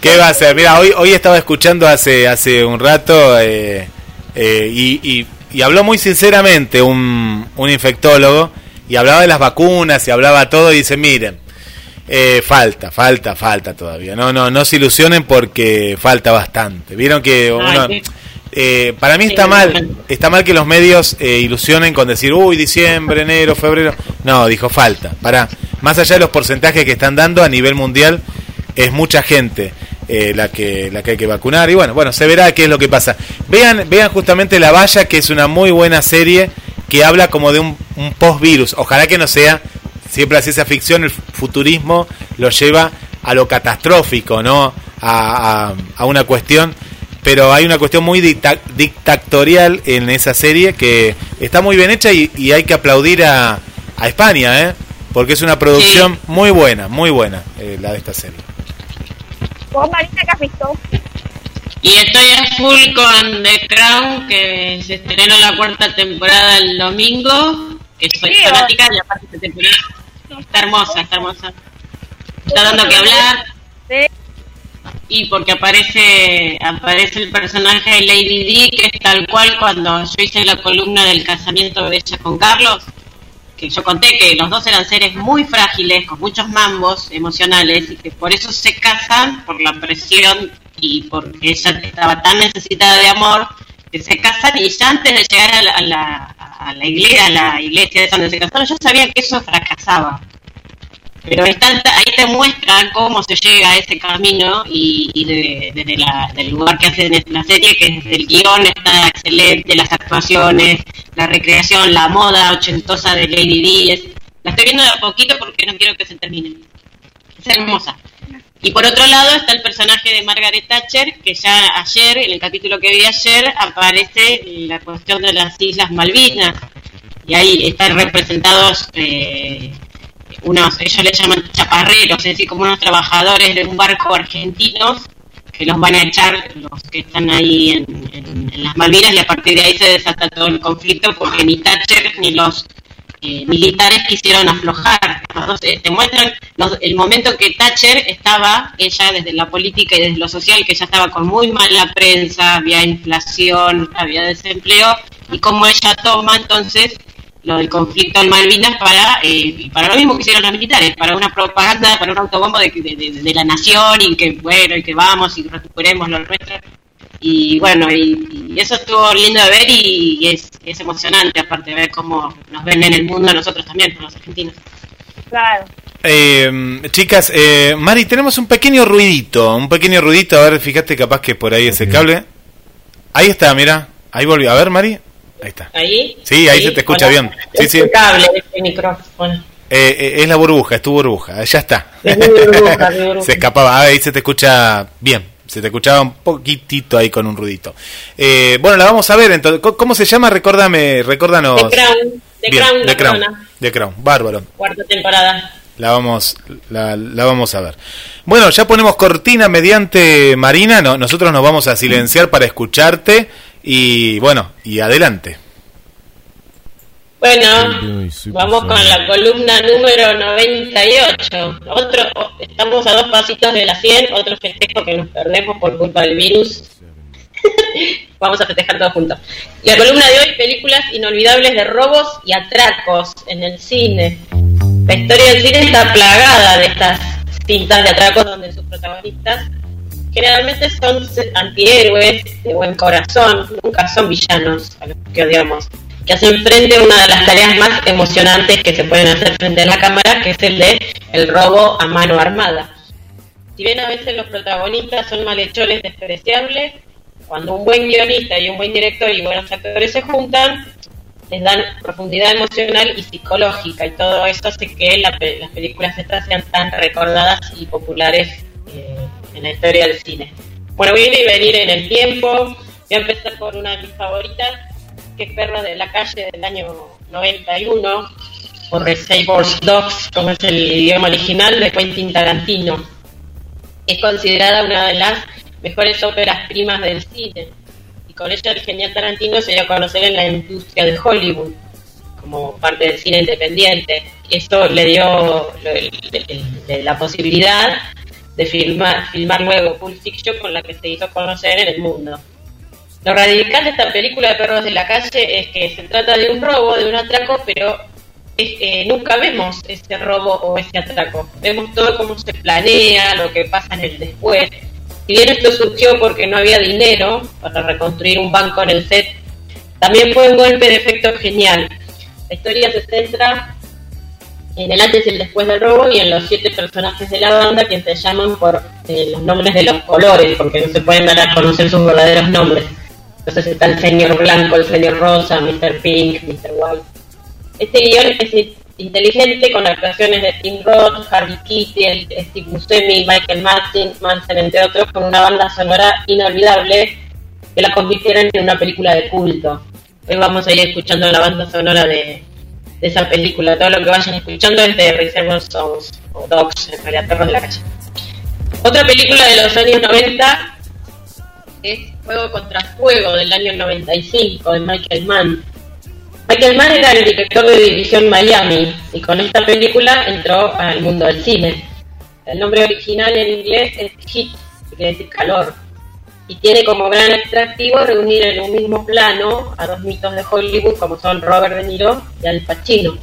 ¿Qué va a hacer? Mira, hoy, hoy estaba escuchando hace, hace un rato eh, eh, y, y- y habló muy sinceramente un, un infectólogo y hablaba de las vacunas y hablaba todo y dice, miren, eh, falta, falta, falta todavía. No, no, no se ilusionen porque falta bastante. Vieron que uno, sí. Eh, para mí está mal, está mal que los medios eh, ilusionen con decir, uy, diciembre, enero, febrero. No, dijo falta. Para, más allá de los porcentajes que están dando a nivel mundial, es mucha gente eh, la que la que hay que vacunar y bueno, bueno, se verá qué es lo que pasa. Vean, vean justamente La Valla, que es una muy buena serie que habla como de un, un post-virus. Ojalá que no sea siempre la ciencia ficción, el futurismo lo lleva a lo catastrófico, ¿no? A, a- a una cuestión, pero hay una cuestión muy dicta- dictatorial en esa serie que está muy bien hecha y, y hay que aplaudir a, a España, ¿eh? Porque es una producción muy buena, muy buena eh, la de esta serie. ¿Vos, Marina, qué has visto? Y estoy a full con The Crown, que se estrenó la cuarta temporada el domingo, que soy Sí, fanática y aparte esta temporada está hermosa, está hermosa. Está dando que hablar. Y porque aparece aparece el personaje de Lady Di, que es tal cual cuando yo hice la columna del casamiento de ella con Carlos, que yo conté que los dos eran seres muy frágiles, con muchos mambos emocionales, y que por eso se casan, por la presión y porque ella estaba tan necesitada de amor, que se casan y ya antes de llegar a la, a la, iglesia, a la iglesia donde se casaron, yo sabía que eso fracasaba. Pero está- ahí te muestran cómo se llega a ese camino y, de- desde la- del lugar que hacen en la serie, que desde el guion está excelente, las actuaciones, la recreación, la moda ochentosa de Lady Di. es- la estoy viendo de a poquito porque no quiero que se termine. Es hermosa. Y por otro lado está el personaje de Margaret Thatcher, que ya ayer, en el capítulo que vi ayer, aparece la cuestión de las Islas Malvinas. Y ahí están representados eh, unos, ellos le llaman chaparreros, es decir, como unos trabajadores de un barco argentinos que los van a echar los que están ahí en, en- en las Malvinas y a partir de ahí se desata todo el conflicto porque ni Thatcher ni los eh, militares quisieron aflojar. Entonces, te muestran los- el momento que Thatcher estaba, ella desde la política y desde lo social, que ya estaba con muy mala prensa, había inflación, había desempleo, y cómo ella toma entonces lo del conflicto en Malvinas para eh, y para lo mismo que hicieron los militares, para una propaganda, para un autobombo de, de, de- de la nación y que bueno, y que vamos y recuperemos lo nuestro. Y bueno, y, y eso estuvo lindo de ver y, y es, es emocionante, aparte de ver cómo nos ven en el mundo a nosotros también, los argentinos. Claro. Eh, chicas, eh, Mari, tenemos un pequeño ruidito, un pequeño ruidito, a ver, fíjate capaz que por ahí ese cable. Ahí está, mira, ahí volvió. A ver, Mari, ahí está. ¿Ahí? Sí, ahí se te escucha bien. Sí, es sí. este micrófono. Eh, eh, es la burbuja, es tu burbuja, ya está. Es mi burbuja, mi burbuja. se escapaba, ah, ahí se te escucha bien, se te escuchaba un poquitito ahí con un ruidito. Eh, bueno, la vamos a ver entonces. ¿Cómo- ¿Cómo se llama? Recuérdame, recuérdanos. The Crown, The Bien, Crown, The Crown, bárbaro. cuarta temporada. La vamos, la, la vamos a ver. Bueno, ya ponemos cortina mediante Marina. No, nosotros nos vamos a silenciar para escucharte. Y bueno, y adelante. Bueno, vamos con la columna número 98. Otro, estamos a dos pasitos de la 100, otro festejo que nos perdemos por culpa del virus. vamos a festejar todos juntos. La columna de hoy, películas inolvidables de robos y atracos en el cine. La historia del cine está plagada de estas cintas de atracos donde sus protagonistas generalmente son antihéroes de buen corazón, nunca son villanos a los que odiamos, que hacen frente a una de las tareas más emocionantes que se pueden hacer frente a la cámara, que es el de el robo a mano armada. Si bien a veces los protagonistas son malhechores despreciables, cuando un buen guionista y un buen director y buenos actores se juntan, les dan profundidad emocional y psicológica y todo eso hace que la las películas estas sean tan recordadas y populares eh, en la historia del cine. Bueno, voy a ir y venir en el tiempo. Voy a empezar por una de mis favoritas, que es Perros de la Calle del año 91, o Reservoir Dogs, como es el idioma original de Quentin Tarantino. Es considerada una de las mejores óperas primas del cine. Y con ella el genial Tarantino se dio a conocer en la industria de Hollywood como parte del cine independiente. Esto le dio le- le- le- la posibilidad de filmar, filmar luego Pulp Fiction con la que se hizo conocer en el mundo. Lo radical de esta película de Perros de la Calle es que se trata de un robo, de un atraco, pero es- eh, nunca vemos ese robo o ese atraco. Vemos todo cómo se planea, lo que pasa en el después. Si bien esto surgió porque no había dinero para reconstruir un banco en el set, también fue un golpe de efecto genial. La historia se centra en el antes y el después del robo y en los siete personajes de la banda que se llaman por eh, los nombres de los colores, porque no se pueden dar a conocer sus verdaderos nombres. Entonces está el señor blanco, el señor rosa, Mr. Pink, Mr. White. Este guion es in- inteligente con actuaciones de Tim Roth, Harvey Keitel, Steve Buscemi, Michael Madsen, Manson, entre otros, con una banda sonora inolvidable que la convirtieron en una película de culto. Hoy vamos a ir escuchando la banda sonora de, esa película. Todo lo que vayan escuchando es de Reservoir Songs o Dogs, en realidad Perros de la Calle. Otra película de los años 90 es Fuego contra Fuego del año 95 de Michael Mann. Michael Mann era el director de División Miami y con esta película entró al mundo del cine. El nombre original en inglés es Heat, que quiere decir calor, y tiene como gran atractivo reunir en un mismo plano a dos mitos de Hollywood como son Robert De Niro y Al Pacino,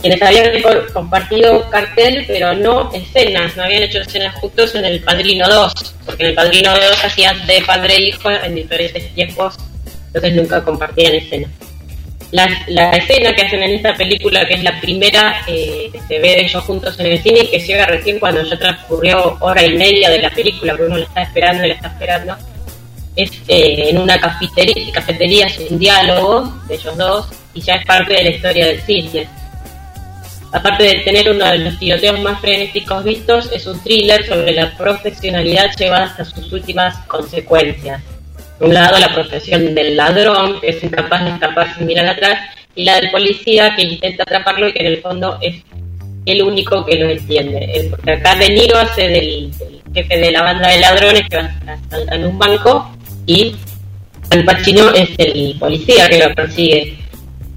quienes habían co- compartido cartel pero no escenas, no habían hecho escenas juntos en El Padrino 2, porque en El Padrino 2 hacían de padre e hijo en diferentes tiempos, entonces nunca compartían escenas. La, la escena que hacen en esta película, que es la primera eh, que se ve de ellos juntos en el cine y que llega recién cuando ya transcurrió hora y media de la película, porque uno la está esperando y la está esperando, es eh, en una cafetería, cafetería sin diálogo de ellos dos y ya es parte de la historia del cine. Aparte de tener uno de los tiroteos más frenéticos vistos, es un thriller sobre la profesionalidad llevada hasta sus últimas consecuencias. Por un lado, la profesión del ladrón, que es incapaz de escapar sin mirar atrás, y la del policía, que intenta atraparlo y que en el fondo es el único que lo entiende. Porque acá De Niro hace del, jefe de la banda de ladrones que va a asaltar en un banco y Al Pacino es el policía que lo persigue.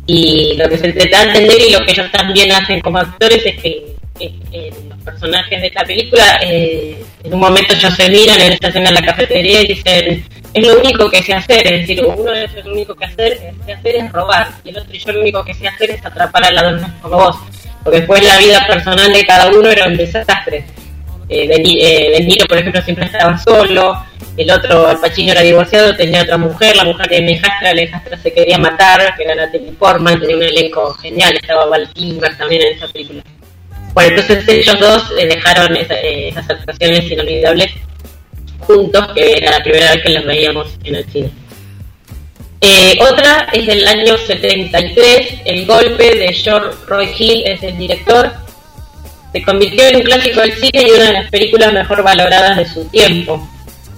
Y lo que se trata de entender y lo que ellos también hacen como actores es que, que- que los personajes de esta película eh, en un momento ellos se miran en esta escena en la cafetería y dicen es lo único que sé hacer, es decir, uno de ellos lo único que hacer, sé hacer es robar y el otro y yo lo único que sé hacer es atrapar al ladrón como vos, porque después la vida personal de cada uno era un desastre. Eh, De, Ni- eh, por ejemplo, siempre estaba solo, el otro, Al Pacino era divorciado, tenía otra mujer, la mujer de hijastra, la hijastra se quería matar, que era Natalie Portman, tenía un elenco genial, estaba Val Kilmer también en esa película. Bueno, entonces ellos dos eh, dejaron esa- eh, esas actuaciones inolvidables juntos, que era la primera vez que los veíamos en el cine. Otra es del año 73, El golpe de George Roy Hill es el director. Se convirtió en un clásico del cine y una de las películas mejor valoradas de su tiempo.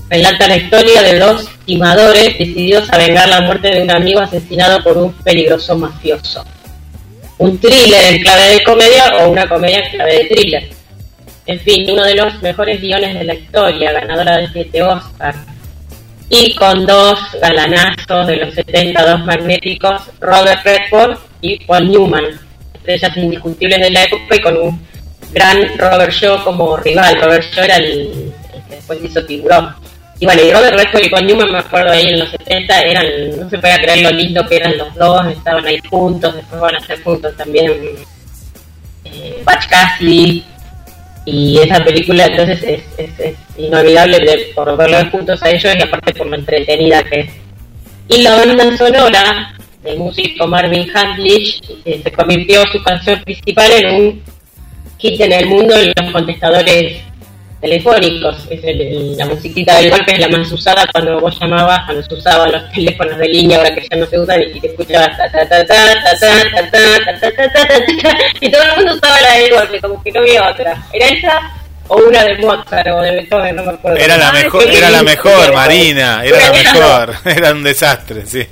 Relata la historia de dos timadores decididos a vengar la muerte de un amigo asesinado por un peligroso mafioso. Un thriller en clave de comedia o una comedia en clave de thriller. En fin, uno de los mejores guiones de la historia, ganadora de 7 Oscars. Y con dos galanazos de los 72 magnéticos, Robert Redford y Paul Newman, estrellas indiscutibles de la época y con un gran Robert Shaw como rival. Robert Shaw era el, que después hizo Tiburón. Y bueno, y Robert Redford y Paul Newman, me acuerdo ahí en los 70, eran, no se puede creer lo lindo que eran los dos, estaban ahí juntos, después van a ser juntos también eh, Cassidy, y esa película entonces es, inolvidable de- por verlos juntos a ellos y aparte por lo entretenida que es. Y la banda sonora del músico Marvin Handlish eh, se convirtió su canción principal en un hit en el mundo en los contestadores telefónicos. Es el- el- la musiquita del golpe es la más usada cuando vos llamabas, cuando se usaban los teléfonos de línea, ahora que ya no se usan, y te escuchabas ta ta ta ta ta ta ta ta ta ta ta y todo el mundo usaba la del golpe, como que no había otra. ¿Era esa o una de Mozart o de Beethoven? No me acuerdo. Era la Ah, mejor, era la mejor, Marina, era la mejor. Era un desastre, sí.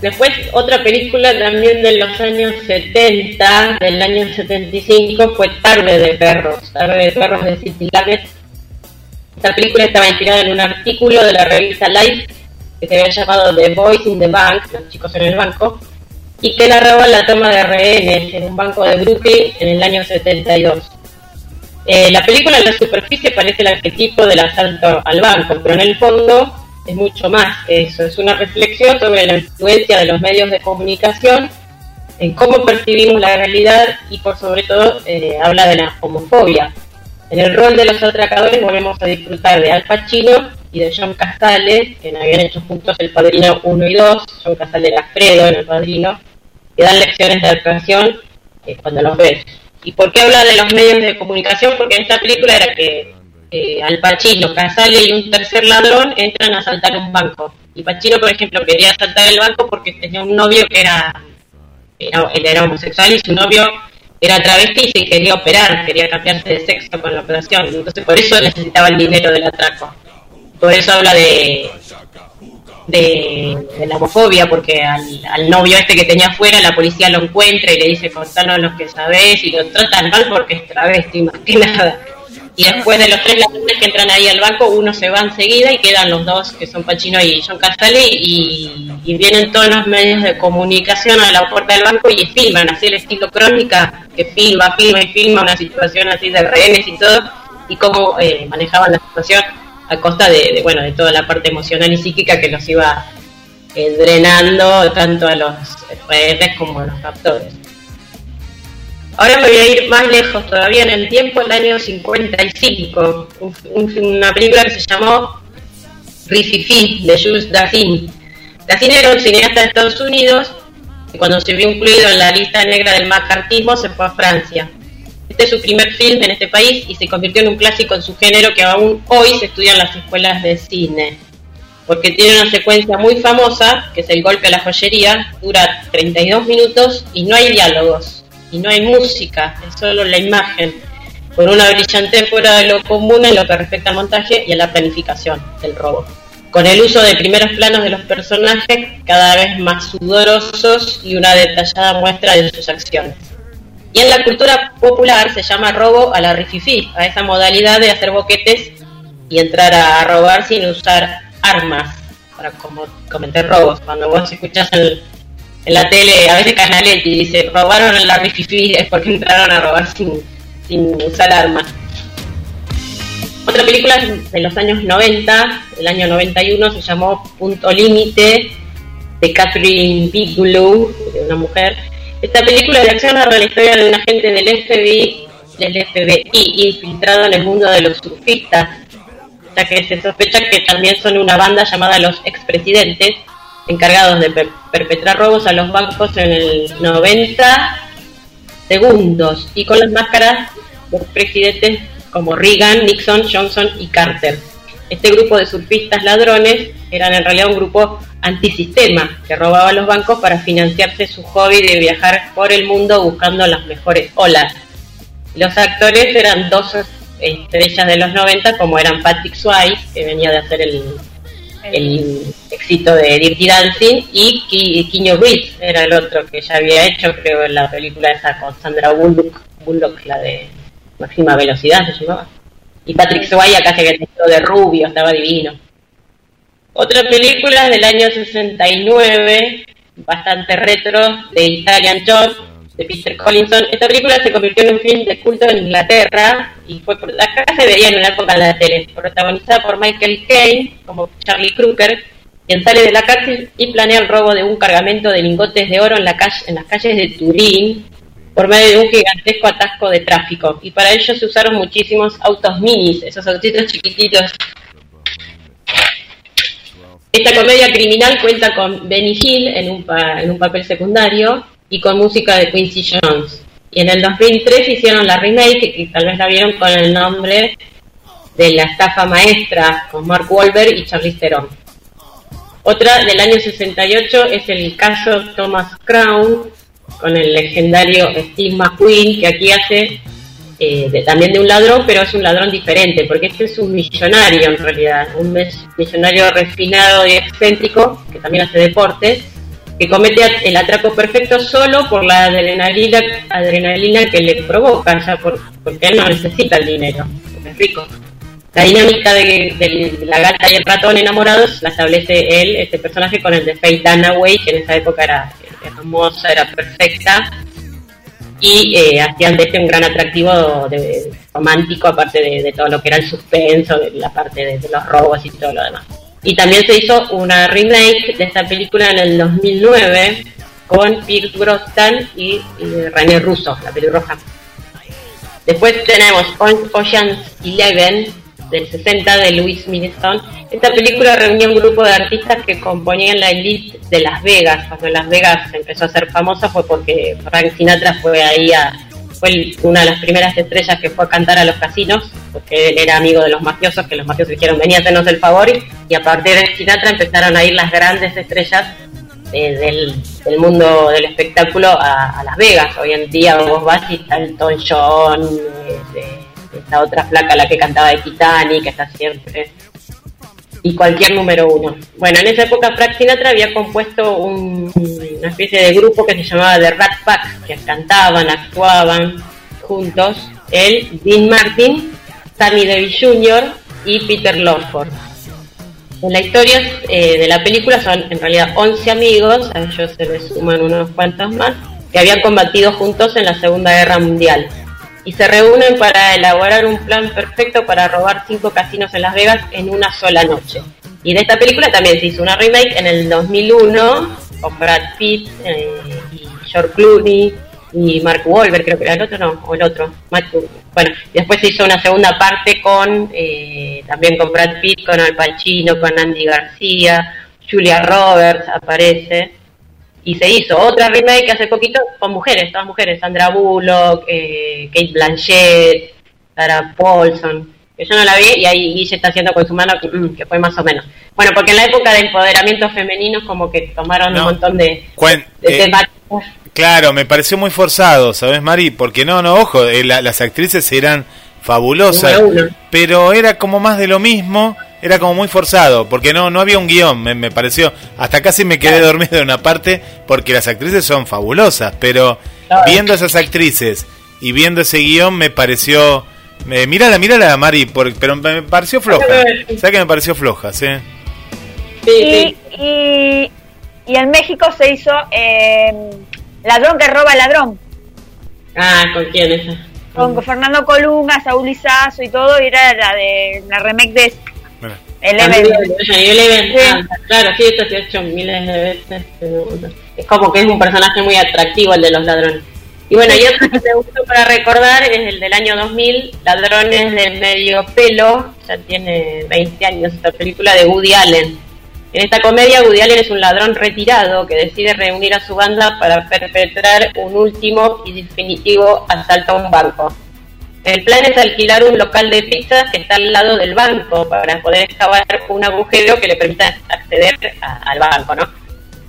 Después, otra película también de los años 70, del año 75, fue Tarde de Perros, Tarde de Perros de City Lanet. Esta película estaba inspirada en un artículo de la revista Life que se había llamado The Boys in the Bank, los chicos en el banco, y que narraba la toma de rehenes en un banco de Brooklyn en el año 72. Eh, la película en la superficie parece el arquetipo del asalto al banco, pero en el fondo es mucho más que eso. Es una reflexión sobre la influencia de los medios de comunicación en cómo percibimos la realidad y por sobre todo eh, habla de la homofobia. En el rol de los atracadores volvemos a disfrutar de Al Pacino y de John Castale, que habían hecho juntos El Padrino 1 y 2. John Castale era Fredo en El Padrino, que dan lecciones de actuación eh, cuando los ves. ¿Y por qué habla de los medios de comunicación? Porque en esta película era que eh, Al Pacino, Casale y un tercer ladrón entran a asaltar un banco. Y Pacino, por ejemplo, quería asaltar el banco porque tenía un novio que era, era, homosexual y su novio era travesti y se quería operar, quería cambiarse de sexo con la operación. Entonces por eso necesitaba el dinero del atraco. Por eso habla de, de, la homofobia, porque al, novio este que tenía afuera la policía lo encuentra y le dice contanos lo que sabés y lo tratan mal porque es travesti más que nada. Y después de los tres ladrones que entran ahí al banco, uno se va enseguida y quedan los dos, que son Pacino y John Casale, y, vienen todos los medios de comunicación a la puerta del banco y filman, así el estilo crónica, que filma, filma y filma una situación así de rehenes y todo, y cómo eh, manejaban la situación a costa de, de, bueno, de toda la parte emocional y psíquica que los iba eh, drenando tanto a los rehenes como a los captores. Ahora me voy a ir más lejos todavía en el tiempo, el año 55, un- un- una película que se llamó Rififi, de Jules Dassin. Dassin era un cineasta de Estados Unidos y cuando se vio incluido en la lista negra del macartismo se fue a Francia. Este es su primer film en este país y se convirtió en un clásico en su género que aún hoy se estudia en las escuelas de cine. Porque tiene una secuencia muy famosa, que es el golpe a la joyería, dura 32 minutos y no hay diálogos y no hay música, es solo la imagen, con una brillante fuera de lo común en lo que respecta al montaje y a la planificación del robo. Con el uso de primeros planos de los personajes cada vez más sudorosos y una detallada muestra de sus acciones. Y en la cultura popular se llama robo a la rififi, a esa modalidad de hacer boquetes y entrar a robar sin usar armas para como cometer robos. Cuando vos escuchás en, en la tele, a veces Canaletti dice, robaron la rififi es porque entraron a robar sin, sin usar armas. Otra película de los años 90, el año 91, se llamó Punto Límite, de Catherine Bigelow, de una mujer. Esta película de acción narra la historia de un agente del FBI, del FBI infiltrado en el mundo de los surfistas, ya que se sospecha que también son una banda llamada los expresidentes, encargados de per- perpetrar robos a los bancos en el 90 segundos y con las máscaras de presidentes como Reagan, Nixon, Johnson y Carter. Este grupo de surfistas ladrones eran en realidad un grupo antisistema que robaba los bancos para financiarse su hobby de viajar por el mundo buscando las mejores olas. Los actores eran dos estrellas de los 90 como eran Patrick Swayze, que venía de hacer el, el éxito de Dirty Dancing, y Keanu Reeves era el otro que ya había hecho, creo, en la película esa con Sandra Bullock, Bullock la de máxima velocidad se llamaba. Y Patrick Swayze acá se había de rubio, estaba divino. Otra película del año 69, bastante retro, de Italian Job, de Peter Collinson. Esta película se convirtió en un film de culto en Inglaterra y fue acá se veía en una época en la tele, protagonizada por Michael Caine como Charlie Crooker, quien sale de la cárcel y planea el robo de un cargamento de lingotes de oro en, la calle, en las calles de Turín por medio de un gigantesco atasco de tráfico. Y para ello se usaron muchísimos autos minis, esos autitos chiquititos esta comedia criminal cuenta con Benny Hill en un, en un papel secundario y con música de Quincy Jones. Y en el 2003 hicieron la remake, que tal vez la vieron con el nombre de La estafa maestra, con Mark Wahlberg y Charlize Theron. Otra del año 68 es el caso Thomas Crown, con el legendario Steve McQueen, que aquí hace eh, también de un ladrón, pero es un ladrón diferente, porque este es un millonario en realidad, un millonario refinado y excéntrico, que también hace deportes, que comete el atraco perfecto solo por la adrenalina, adrenalina que le provoca, ya por, porque él no necesita el dinero, es rico. La dinámica de, la gata y el ratón enamorados la establece él, este personaje, con el de Faye Dunaway, que en esa época era hermosa, era perfecta, y eh, hacían de este un gran atractivo de, romántico, aparte de, todo lo que era el suspenso, de la parte de, los robos y todo lo demás. Y también se hizo una remake de esta película en el 2009 con Pierce Brosnan y, René Russo, la pelirroja. Después tenemos Ocean's Eleven, del 60 de Louis Milestone. Esta película reunió un grupo de artistas que componían la elite de Las Vegas. Cuando Las Vegas empezó a ser famosa fue porque Frank Sinatra fue ahí a, fue una de las primeras estrellas que fue a cantar a los casinos, porque él era amigo de los mafiosos, que los mafiosos dijeron venía a hacernos el favor, y a partir de Sinatra empezaron a ir las grandes estrellas eh, del, mundo del espectáculo a, Las Vegas. Hoy en día vos vas y está el John, eh, esta otra flaca, la que cantaba de Titanic, que está siempre. Y cualquier número uno. Bueno, en esa época Frank Sinatra había compuesto una especie de grupo que se llamaba The Rat Pack, que cantaban, actuaban juntos. Él, Dean Martin, Sammy Davis Jr. y Peter Lawford. En la historia eh, de la película son en realidad 11 amigos, a ellos se les suman unos cuantos más, que habían combatido juntos en la Segunda Guerra Mundial y se reúnen para elaborar un plan perfecto para robar cinco casinos en Las Vegas en una sola noche. Y de esta película también se hizo una remake en el 2001 con Brad Pitt eh, y George Clooney y Mark Wahlberg, creo que era el otro, no, o el otro. bueno, después se hizo una segunda parte con eh, también con Brad Pitt, con Al Pacino, con Andy García, Julia Roberts aparece y se hizo otra remake hace poquito con mujeres, todas mujeres, Sandra Bullock, eh, Kate Blanchett, Sarah Paulson, que yo no la vi y ahí Guille está haciendo con su mano mm, que, fue más o menos. Bueno, porque en la época de empoderamiento femenino como que tomaron un montón de, eh, Claro, me pareció muy forzado, ¿sabes, Mari? Porque no, no, ojo, eh, las actrices eran fabulosas, pero era como más de lo mismo era como muy forzado, porque no, no había un guion, me, pareció. Hasta casi me quedé dormido en una parte, porque las actrices son fabulosas, pero viendo esas actrices y viendo ese guion me pareció... Me, mírala, mírala, Mari, pero me pareció floja. ¿Sabes que me pareció floja? ¿sí? Sí, y, y, en México se hizo eh, Ladrón que roba ladrón. Ah, ¿con quién es? Con Fernando Colunga, Saúl Izazo y todo, y era la de la remake de Eleven. Ah, claro, sí, esto se ha hecho miles de veces. Es como que es un personaje muy atractivo el de los ladrones. Y bueno, y otro que me gustó para recordar es el del año 2000, Ladrones del Medio Pelo, ya tiene 20 años esta película de Woody Allen, En esta comedia, Woody Allen es un ladrón retirado que decide reunir a su banda para perpetrar un último y definitivo asalto a un banco. El plan es alquilar un local de pizzas que está al lado del banco para poder excavar un agujero que le permita acceder al banco, ¿no?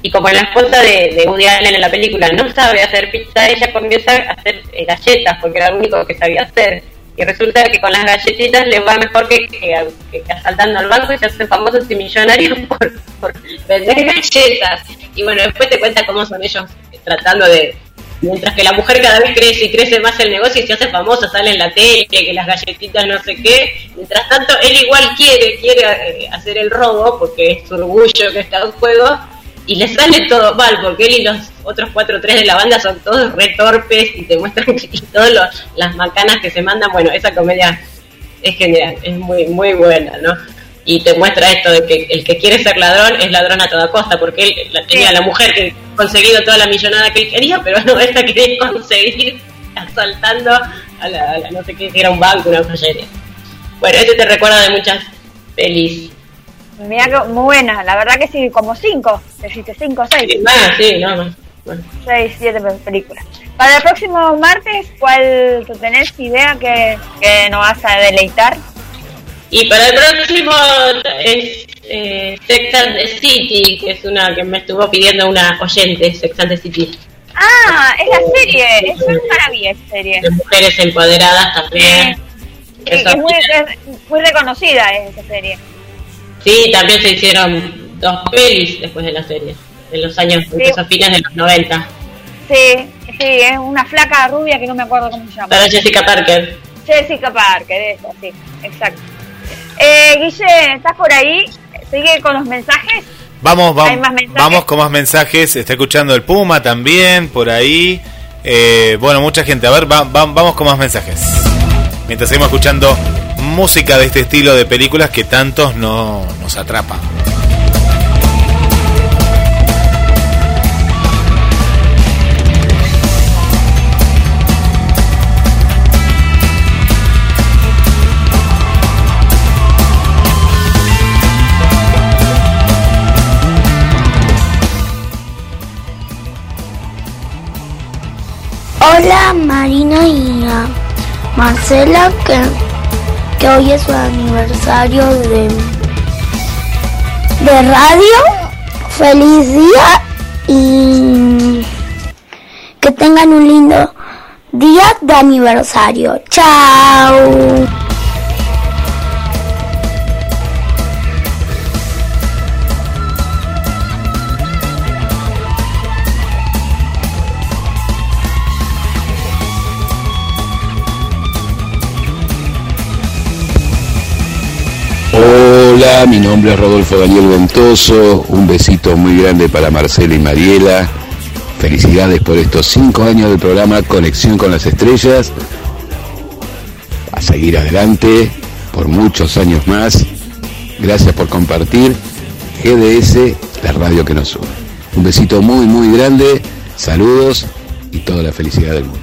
Y como la esposa de, de, Woody Allen en la película no sabe hacer pizza, ella comienza a hacer eh, galletas porque era lo único que sabía hacer. Y resulta que con las galletitas le va mejor que, asaltando al banco y se hace famosos y millonarios por, por vender galletas. Y bueno, después te cuenta cómo son ellos tratando de, Mientras que la mujer cada vez crece y crece más el negocio y se hace famosa, sale en la tele, que las galletitas no sé qué. Mientras tanto, él igual quiere, quiere eh, hacer el robo, porque es su orgullo que está en juego, y le sale todo mal, porque él y los otros cuatro o tres de la banda son todos retorpes y te muestran y todas las macanas que se mandan. Bueno, esa comedia es genial, es muy, muy buena, ¿no? y te muestra esto de que el que quiere ser ladrón es ladrón a toda costa, porque él la, tenía la mujer que ha conseguido toda la millonada que él quería, pero no, esta quería conseguir asaltando a la, no sé qué, era un banco, una joyería. Bueno, este te recuerda de muchas pelis. Mira que muy buena, la verdad que sí, como cinco, dijiste cinco o seis. más, sí, no más. Bueno. Seis, siete películas. Para el próximo martes, ¿cuál tú tenés idea que, que nos vas a deleitar? Y para el próximo es eh, Sex and the City, que es una que me estuvo pidiendo una oyente, Sex and the City. Ah, es la serie, es una maravilla esa serie. De mujeres empoderadas también. es, muy, muy reconocida esa serie. Sí, también se hicieron dos pelis después de la serie, en los años, sí. a fines de los 90. Sí, sí, es una flaca rubia que no me acuerdo cómo se llama. Para Jessica Parker. Jessica Parker, eso, sí, exacto. Eh, Guille, ¿estás por ahí? ¿Sigue con los mensajes? Vamos, vamos, vamos con más mensajes. Está escuchando el Puma también, por ahí. Eh, bueno, mucha gente. A ver, vamos con más mensajes. Mientras seguimos escuchando música de este estilo de películas que tantos no, nos atrapan. Hola Marina Marcela que, que hoy es su aniversario de, de radio. Feliz día y que tengan un lindo día de aniversario. Chao. Mi nombre es Rodolfo Daniel Ventoso. Un besito muy grande para Marcela y Mariela. Felicidades por estos cinco años del programa Conexión con las Estrellas. A seguir adelante por muchos años más. Gracias por compartir GDS, la radio que nos une. Un besito muy, muy grande. Saludos y toda la felicidad del mundo.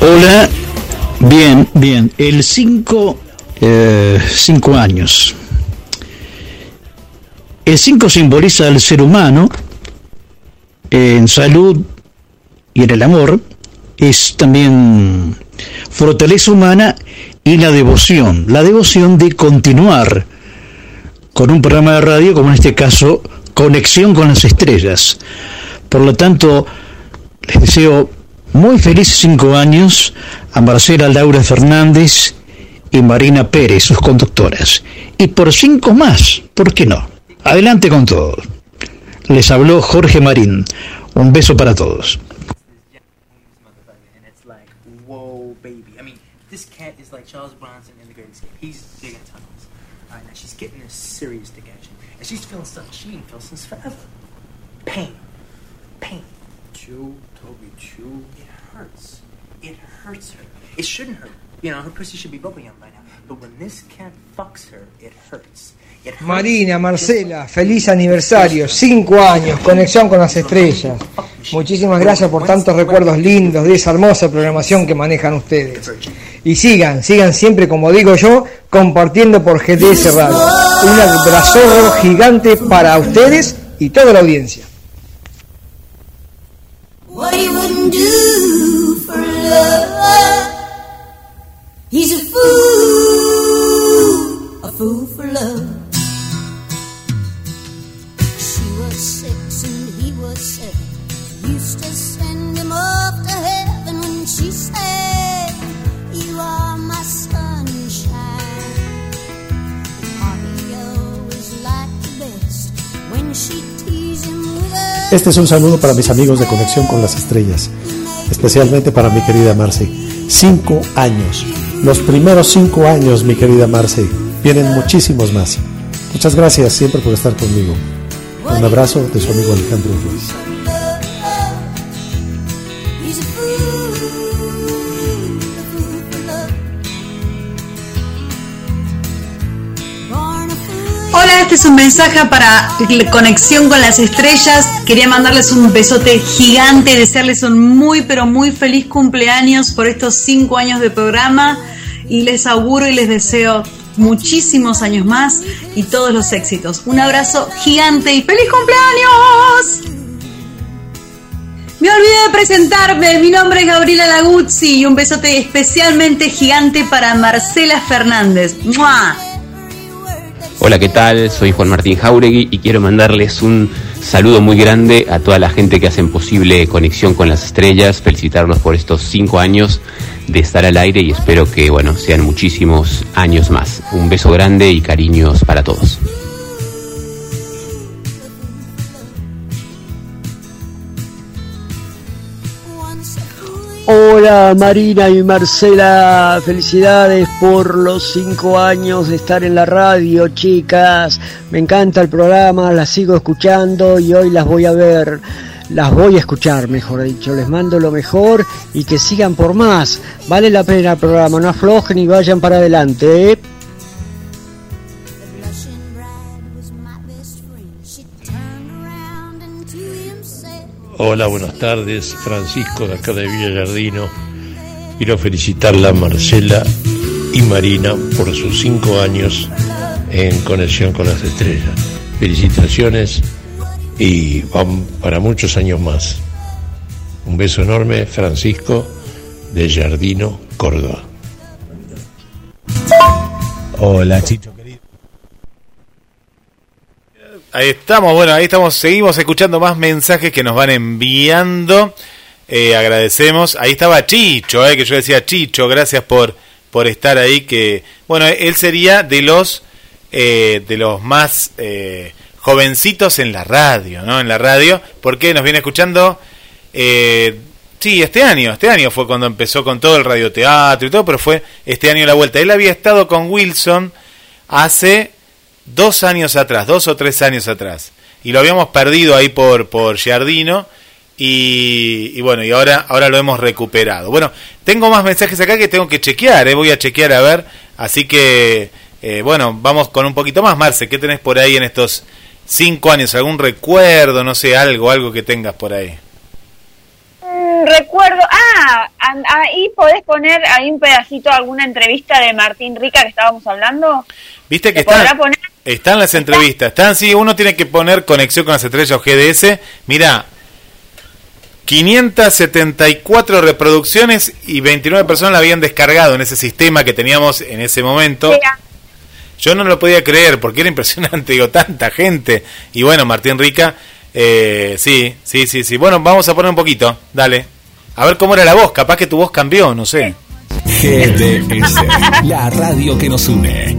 Hola, bien, bien. El 5, eh, cinco años. El 5 simboliza al ser humano en salud y en el amor. Es también fortaleza humana y la devoción. La devoción de continuar con un programa de radio, como en este caso, Conexión con las Estrellas. Por lo tanto, les deseo muy felices cinco años a Marcela Laura Fernández y Marina Pérez, sus conductoras. Y por cinco más, ¿por qué no? Adelante con todo. Les habló Jorge Marín. Un beso para todos. Pain. Pain. Chew, Toby, chew. Hurts. It hurts her. It shouldn't hurt. You know, her pussy should be bubblegum by now. But when this cat fucks her, it hurts. Marina, Marcela, feliz aniversario, cinco años, conexión con las estrellas. Muchísimas gracias por tantos recuerdos lindos de esa hermosa programación que manejan ustedes. Y sigan, sigan siempre, como digo yo, compartiendo por GDS Radio. Un abrazo gigante para ustedes y toda la audiencia. He's a fool, a fool for love. She was six and he was seven. Used to send him off to heaven when she said, You are my sunshine. She with Este es un saludo para mis amigos de Conexión con las Estrellas, especialmente para mi querida Marcy. Cinco años, los primeros cinco años, mi querida Marcy. Vienen muchísimos más. Muchas gracias siempre por estar conmigo. Un abrazo de su amigo Alejandro Ruiz. Este es un mensaje para conexión con las estrellas. Quería mandarles un besote gigante desearles un muy, pero muy feliz cumpleaños por estos cinco años de programa. Y les auguro y les deseo muchísimos años más y todos los éxitos. Un abrazo gigante y feliz cumpleaños. Me olvidé de presentarme, mi nombre es Gabriela Laguzzi y un besote especialmente gigante para Marcela Fernández. ¡Mua! Hola, ¿qué tal? Soy Juan Martín Jauregui y quiero mandarles un saludo muy grande a toda la gente que hacen posible Conexión con las Estrellas, felicitarlos por estos cinco años de estar al aire y espero que, bueno, sean muchísimos años más. Un beso grande y cariños para todos. Hola Marina y Marcela, felicidades por los cinco años de estar en la radio, chicas. Me encanta el programa, las sigo escuchando y hoy las voy a ver, las voy a escuchar, mejor dicho. Les mando lo mejor y que sigan por más. Vale la pena el programa, no aflojen y vayan para adelante. ¿eh? Hola, buenas tardes. Francisco de acá de Villa Jardino. Quiero felicitarla Marcela y Marina por sus cinco años en Conexión con las Estrellas. Felicitaciones y van para muchos años más. Un beso enorme, Francisco de Jardino, Córdoba. Hola, Chicho. Ahí estamos, bueno, ahí estamos, seguimos escuchando más mensajes que nos van enviando. Eh, agradecemos. Ahí estaba Chicho, eh, que yo decía Chicho, gracias por, por estar ahí. Que bueno, él sería de los eh, de los más eh, jovencitos en la radio, ¿no? En la radio, porque nos viene escuchando. Sí, este año, este año fue cuando empezó con todo el radioteatro y todo, pero fue este año la vuelta. Él había estado con Wilson hace dos años atrás, dos o tres años atrás. Y lo habíamos perdido ahí por, por Giardino. Y, y bueno, y ahora, ahora lo hemos recuperado. Bueno, tengo más mensajes acá que tengo que chequear, ¿eh? voy a chequear a ver. Así que, eh, bueno, vamos con un poquito más. Marce, ¿qué tenés por ahí en estos cinco años? ¿Algún recuerdo, no sé, algo, algo que tengas por ahí? Mm, recuerdo, ah, ahí podés poner ahí un pedacito, alguna entrevista de Martín Rica que estábamos hablando. Viste que ¿Se podrá están, poner? están las entrevistas, están, sí, uno tiene que poner conexión con las estrellas o GDS. Mira, 574 reproducciones y 29 personas la habían descargado en ese sistema que teníamos en ese momento. Yo no lo podía creer porque era impresionante, digo, tanta gente. Y bueno, Martín Rica, eh, sí, sí, sí, sí. Bueno, vamos a poner un poquito, dale. A ver cómo era la voz, capaz que tu voz cambió, no sé. GDS, la radio que nos une.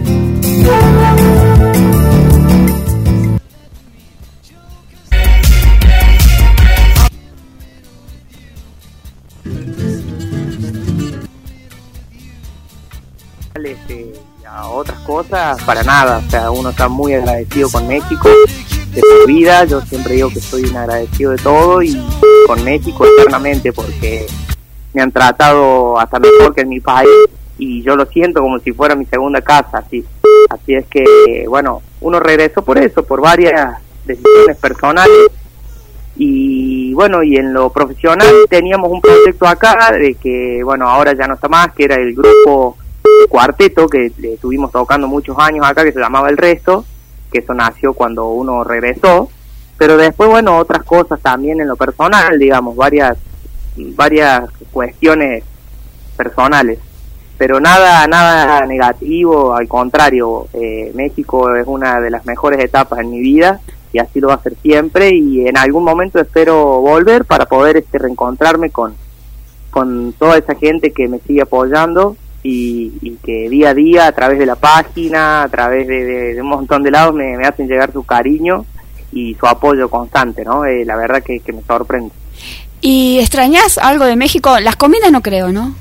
este, a otras cosas, para nada. O sea, uno está muy agradecido con México de por vida. Yo siempre digo que soy un agradecido de todo y con México eternamente porque me han tratado hasta mejor que en mi país y yo lo siento como si fuera mi segunda casa. Así, así es que, bueno, uno regresó por eso, por varias decisiones personales y bueno, y en lo profesional teníamos un proyecto acá de que, bueno, ahora ya no está más, que era el grupo cuarteto que le estuvimos tocando muchos años acá, que se llamaba El Resto, que eso nació cuando uno regresó, pero después, bueno, otras cosas también en lo personal, digamos, varias, varias cuestiones personales. Pero nada nada negativo al contrario eh, México es una de las mejores etapas en mi vida y así lo va a ser siempre y en algún momento espero volver para poder este reencontrarme con con toda esa gente que me sigue apoyando y, y que día a día a través de la página a través de, de- de un montón de lados me, me hacen llegar su cariño y su apoyo constante no Eh, la verdad que, que me sorprende. ¿Y extrañas algo de México? Las comidas no creo, ¿no?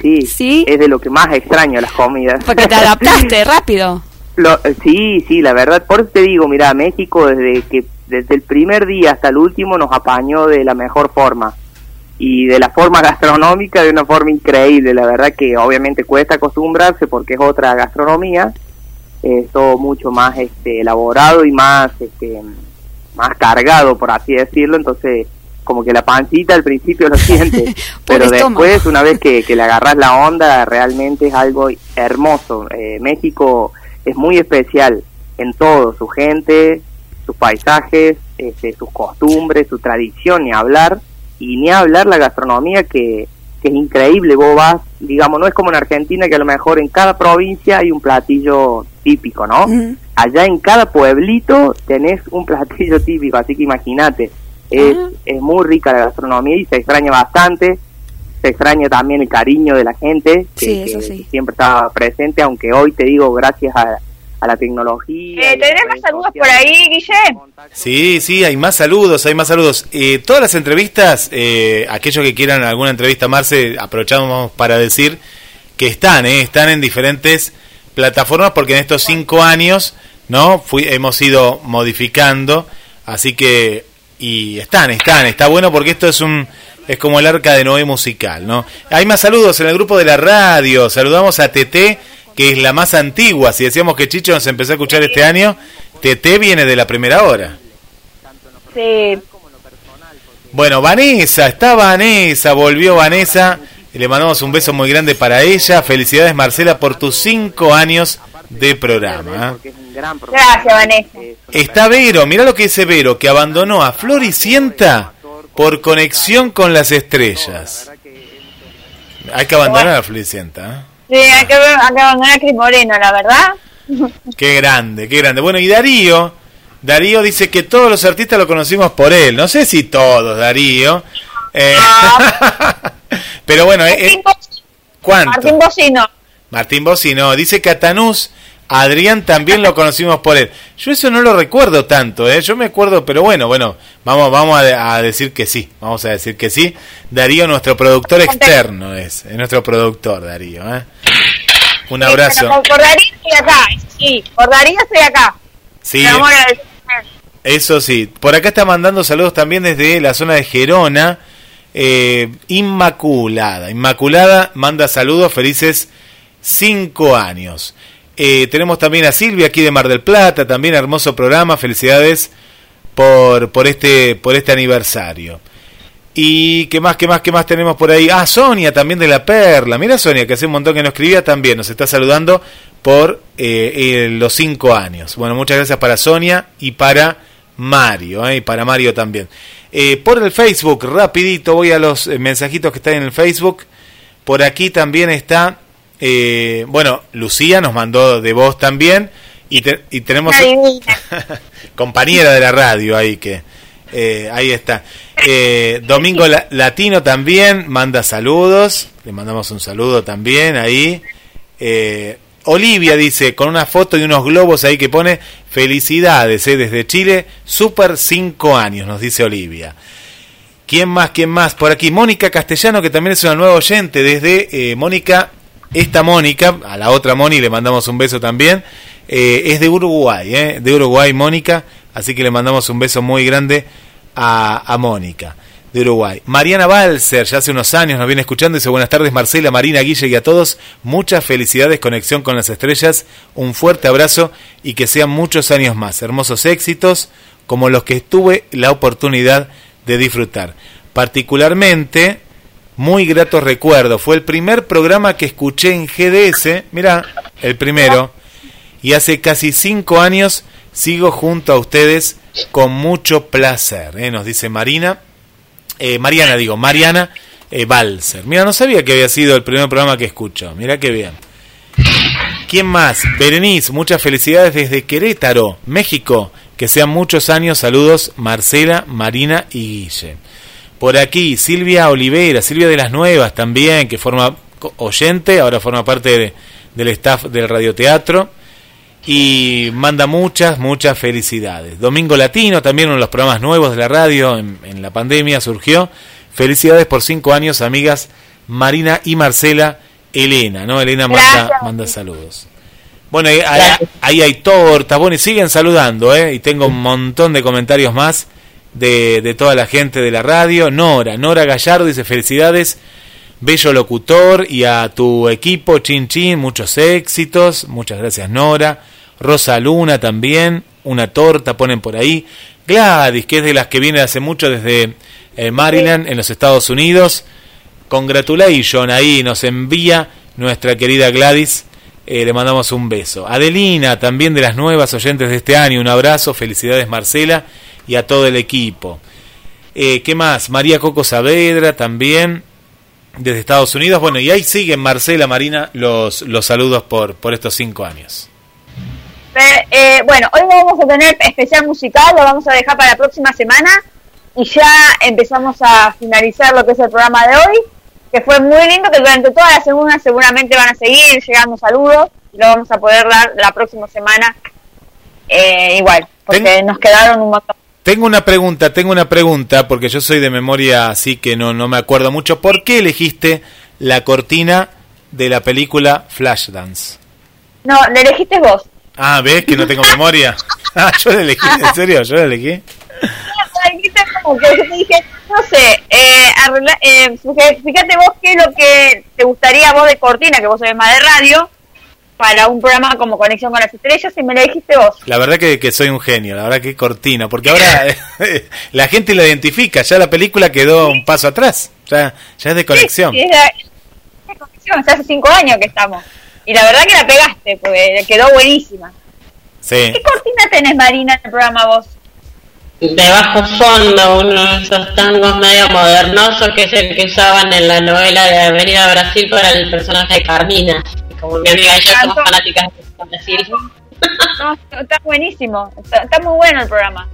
sí. Sí es de lo que más extraño las comidas. Porque te adaptaste rápido. Lo, eh, sí, sí, la verdad, por eso te digo, mira, México desde que desde el primer día hasta el último nos apañó de la mejor forma y de la forma gastronómica de una forma increíble, la verdad que obviamente cuesta acostumbrarse porque es otra gastronomía, es todo mucho más este elaborado y más este más cargado por así decirlo, entonces como que la pancita al principio lo siente, pero después una vez que, que le agarras la onda realmente es algo hermoso. Eh, México es muy especial en todo, su gente, sus paisajes, este, sus costumbres, su tradición, ni hablar, y ni hablar la gastronomía que, que es increíble, vos vas, digamos, no es como en Argentina que a lo mejor en cada provincia hay un platillo típico, ¿no? Allá en cada pueblito tenés un platillo típico, así que imagínate, es, es muy rica la gastronomía y se extraña bastante, se extraña también el cariño de la gente, que, Sí, eso que sí. siempre está presente, aunque hoy te digo, gracias a, a la tecnología. Eh, ¿Tenés más saludos por ahí, Guille? Sí, sí, hay más saludos, hay más saludos. Eh, todas las entrevistas, eh, aquellos que quieran alguna entrevista, Marce, aprovechamos para decir que están, eh, están en diferentes plataformas porque en estos cinco años, ¿no? Fui, hemos ido modificando, así que, y están, están, está bueno porque esto es un, es como el arca de Noé musical, ¿no? Hay más saludos en el grupo de la radio, saludamos a TT, que es la más antigua, si decíamos que Chicho nos empezó a escuchar este año, TT viene de la primera hora. Sí. Bueno, Vanessa, está Vanessa, volvió Vanessa. y Le mandamos un beso muy grande para ella. Felicidades, Marcela, por tus cinco años de programa. ¿eh? Gracias, Vanessa. Está Vero, mira lo que dice Vero, que abandonó a Floricienta por conexión con las estrellas. Hay que abandonar a Floricienta. Sí, hay que, hay que abandonar a Cris Moreno, la verdad. ¿eh? Qué grande, qué grande. Bueno, y Darío, Darío dice que todos los artistas lo conocimos por él. No sé si todos, Darío. Eh, pero bueno, eh, eh, ¿cuánto? Martín Bocino. Martín Bossi no, dice Catanús, Adrián también lo conocimos por él. Yo eso no lo recuerdo tanto, ¿eh? yo me acuerdo, pero bueno, bueno, vamos, vamos a, a decir que sí, vamos a decir que sí. Darío, nuestro productor externo es, es nuestro productor, Darío. ¿eh? Un abrazo. por, Darío estoy acá. Sí, por Darío estoy acá. Sí, eso sí. Por acá está mandando saludos también desde la zona de Gerona. Eh, Inmaculada. Inmaculada manda saludos, felices cinco años. Eh, tenemos también a Silvia aquí de Mar del Plata, también hermoso programa, felicidades por, por, este, por este aniversario. Y qué más, qué más, qué más tenemos por ahí. Ah, Sonia también de la Perla. Mira Sonia, que hace un montón que no escribía también. Nos está saludando por eh, eh, los cinco años. Bueno, muchas gracias para Sonia y para Mario. y para Mario también. Por el Facebook, rapidito, voy a los mensajitos que están en el Facebook. Por aquí también está, eh, bueno, Lucía nos mandó de voz también. Y, te- y tenemos compañera de la radio ahí que eh, ahí está. Eh, Domingo La- Latino también manda saludos. Le mandamos un saludo también ahí. Olivia dice, con una foto y unos globos ahí que pone, felicidades desde Chile, super 5 años, nos dice Olivia. ¿Quién más? ¿Quién más? Por aquí, Mónica Castellano, que también es una nueva oyente. Desde eh, Mónica, esta Mónica, a la otra Moni le mandamos un beso también. eh, es de Uruguay, eh, de Uruguay, Mónica. Así que le mandamos un beso muy grande a, Mónica, de Uruguay. Mariana Balser, ya hace unos años nos viene escuchando. Dice: Buenas tardes, Marcela, Marina, Guille y a todos. Muchas felicidades, conexión con las estrellas. Un fuerte abrazo y que sean muchos años más. Hermosos éxitos, como los que tuve la oportunidad de disfrutar. Particularmente, muy grato recuerdo, fue el primer programa que escuché en GDS, mira, el primero, y hace casi cinco años sigo junto a ustedes con mucho placer, ¿eh? nos dice Marina, eh, Mariana digo, Mariana eh, Balser. Mira, no sabía que había sido el primer programa que escucho, mira qué bien. ¿Quién más? Berenice, muchas felicidades desde Querétaro, México. Que sean muchos años. Saludos, Marcela, Marina y Guille. Por aquí, Silvia Oliveira, Silvia de las Nuevas también, que forma oyente, ahora forma parte de- del staff del radioteatro. Y manda muchas, muchas felicidades. Domingo Latino, también uno de los programas nuevos de la radio en, en la pandemia surgió. Felicidades por cinco años, amigas Marina y Marcela. Elena, ¿no? Elena manda, manda saludos. Bueno, ahí, ahí- ahí hay tortas, bueno, y siguen saludando, ¿eh? Y tengo un montón de comentarios más de, de toda la gente de la radio. Nora, Nora Gallardo dice felicidades, bello locutor, y a tu equipo, Chin Chin, muchos éxitos. Muchas gracias, Nora. Rosa Luna también, una torta ponen por ahí. Gladys, que es de las que viene hace mucho desde eh, Maryland, en los Estados Unidos. Congratulation, ahí nos envía nuestra querida Gladys. Eh, le mandamos un beso. Adelina, también de las nuevas oyentes de este año, un abrazo. Felicidades, Marcela, y a todo el equipo. Eh, ¿Qué más? María Coco Saavedra, también desde Estados Unidos. Bueno, y ahí siguen, Marcela, Marina, los, los saludos por, por estos cinco años. Eh, bueno, hoy no vamos a tener especial musical, lo vamos a dejar para la próxima semana y ya empezamos a finalizar lo que es el programa de hoy, que fue muy lindo, que durante toda la semana seguramente van a seguir llegando saludos y lo vamos a poder dar la próxima semana eh, igual, porque nos quedaron un montón. Tengo una pregunta, tengo una pregunta, porque yo soy de memoria así que no, no me acuerdo mucho. ¿Por qué elegiste la cortina de la película Flashdance? No, le elegiste vos. Ah, ¿ves que no tengo memoria? Ah, yo la elegí, ¿en serio? ¿Yo la elegí? Dijiste como que yo te dije, no sé, eh, arregla- eh, fíjate vos qué es lo que te gustaría a vos de cortina, que vos sos más de radio, para un programa como Conexión con las Estrellas, y me lo dijiste vos. La verdad que, que soy un genio, la verdad que cortina, porque ahora la gente la identifica, ya la película quedó un paso atrás, ya, ya es de conexión. Sí, es de- es de conexión, ya hace cinco años que estamos. Y la verdad que la pegaste, porque quedó buenísima. Sí. ¿Qué cortina tenés, Marina, en el programa vos? De bajo fondo, uno de esos tangos medio modernosos que es el que usaban en la novela de Avenida Brasil para el personaje de Carmina. Como mi amiga y yo somos fanáticas de Brasil. No, está buenísimo, está, está muy bueno el programa.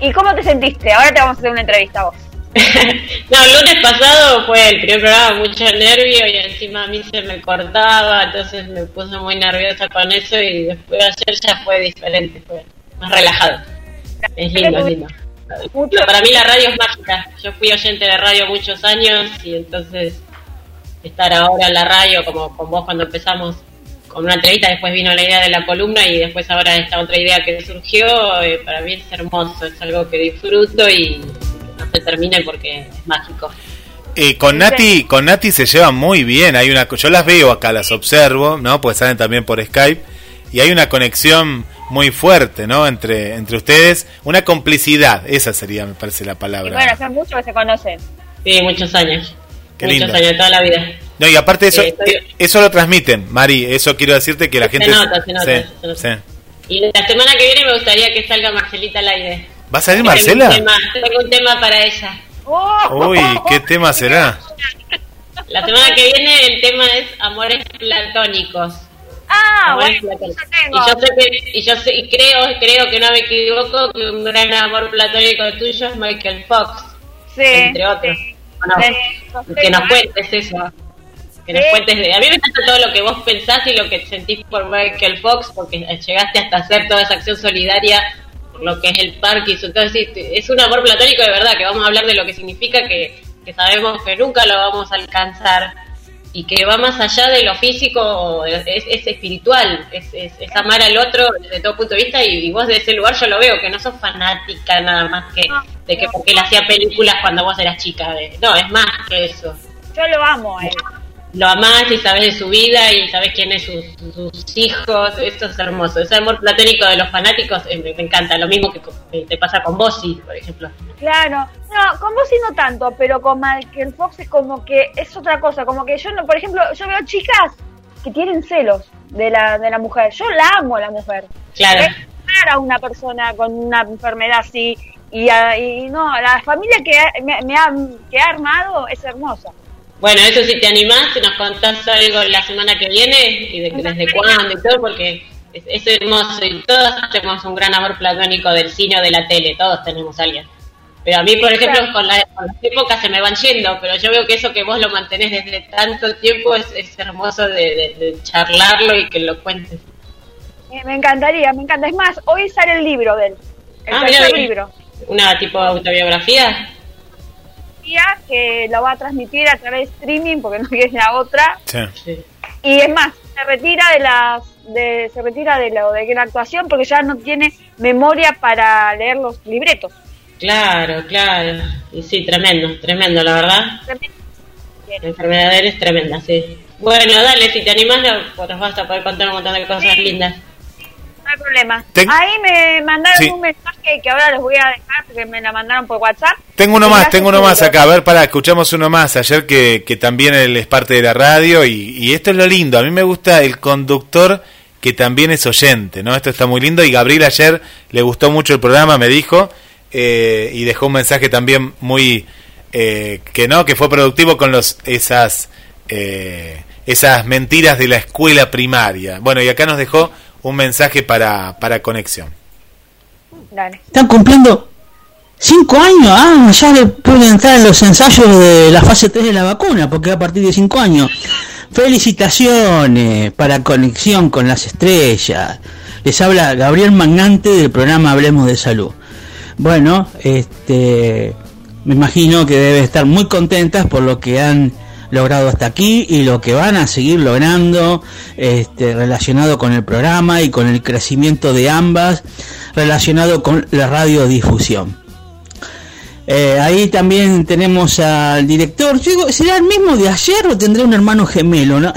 ¿Y cómo te sentiste? Ahora te vamos a hacer una entrevista a vos. No, el lunes pasado fue el primer programa, mucho nervio y encima a mí se me cortaba, entonces me puse muy nerviosa con eso y después de ayer ya fue diferente, fue más relajado. Es lindo, es lindo. Para mí la radio es mágica. Yo fui oyente de radio muchos años y entonces estar ahora en la radio como con vos cuando empezamos con una entrevista, después vino la idea de la columna y después ahora esta otra idea que surgió, eh, para mí es hermoso, es algo que disfruto y no se termine porque es mágico. Eh, con Nati, con Nati se llevan muy bien. Hay una, yo las veo acá, las observo, ¿no? Pues salen también por Skype y hay una conexión muy fuerte, ¿no? Entre entre ustedes, una complicidad. Esa sería, me parece la Y palabra. bueno, hace mucho que se conocen. Sí, muchos años. Qué muchos lindo. años, toda la vida. No, y aparte de eso, estoy- eh, eso lo transmiten, Mari. Eso quiero decirte que la Se gente. nota, se nota, Sí, se nota. sí. Y la semana que viene me gustaría que salga Marcelita al aire. ¿Va a salir Tengo un Marcela? tema- Tengo un tema para ella. Uy, ¿qué tema será? La semana que viene el tema es amores platónicos. Ah, Amores bueno, platónicos. yo tengo. Y yo sé que, y yo sé, y creo, creo que no me equivoco, que un gran amor platónico tuyo es Michael Fox. Sí, entre otros. ¿O no? Sí. Que nos cuentes eso. Que nos cuentes de... A mí me encanta todo lo que vos pensás y lo que sentís por Michael Fox, porque llegaste hasta hacer toda esa acción solidaria por lo que es el Parkinson. Entonces, es un amor platónico de verdad, que vamos a hablar de lo que significa, que, que sabemos que nunca lo vamos a alcanzar y que va más allá de lo físico, es, es espiritual, es, es, es amar al otro desde todo punto de vista y, y vos de ese lugar yo lo veo, que no sos fanática nada más que de que porque él hacía películas cuando vos eras chica, de- no, es más que eso. Yo lo amo a él. Lo amás y sabes de su vida y sabes quién es sus, sus hijos. Esto es hermoso. Ese amor platónico de los fanáticos eh, me, me encanta. Lo mismo que, que te pasa con Bossy, por ejemplo. Claro, no, con vos sí no tanto, pero con Michael Fox es como que es otra cosa, como que yo no, por ejemplo, yo veo chicas que tienen celos de la, de la mujer, yo la amo a la mujer. Claro. Es rara una persona con una enfermedad así, y, a- y no, la familia que me ha, que ha armado es hermosa. Bueno, eso si te animás, si nos contás algo la semana que viene y de, desde cuándo y todo, porque es, es hermoso y todos tenemos un gran amor platónico del cine o de la tele, todos tenemos a alguien. Pero a mí, por ejemplo, con, la- con las épocas se me van yendo, pero yo veo que eso que vos lo mantenés desde tanto tiempo es, es hermoso de, de- de charlarlo y que lo cuentes. Eh, me encantaría, me encanta. Es más, hoy sale el libro de él, el Ah, tercer libro. Una tipo autobiografía. Que lo va a transmitir a través de streaming porque no tiene la otra. Sí. Y es más, se retira de las de, se retira de lo de la actuación porque ya no tiene memoria para leer los libretos. Claro, claro. Y sí, tremendo, tremendo, la verdad. La enfermedad de él es tremenda, sí. Bueno, dale, si te animás, lo- nos vas a poder contar un montón de cosas lindas. No hay problema. Ten- Ahí me mandaron Sí. un mensaje que ahora les voy a dejar porque me la mandaron por WhatsApp. Tengo uno más, tengo uno más acá. A ver, para, escuchamos uno más. Ayer que, que también él es parte de la radio y, y esto es lo lindo. A mí me gusta el conductor que también es oyente, ¿no? Esto está muy lindo y Gabriel ayer le gustó mucho el programa, me dijo, eh, y dejó un mensaje también muy, eh, que no, que fue productivo con los esas, eh, esas mentiras de la escuela primaria. Bueno, y acá nos dejó un mensaje para, para conexión. Dale. Están cumpliendo cinco años, ah, ya le pueden entrar en los ensayos de la fase 3 de la vacuna, porque a partir de cinco años. Felicitaciones para Conexión con las Estrellas. Les habla Gabriel Magnante del programa Hablemos de Salud. Bueno, este, me imagino que deben estar muy contentas por lo que han logrado hasta aquí y lo que van a seguir logrando este, relacionado con el programa y con el crecimiento de ambas relacionado con la radiodifusión. Eh, ahí también tenemos al director. ¿será el mismo de ayer o tendré un hermano gemelo? ¿no?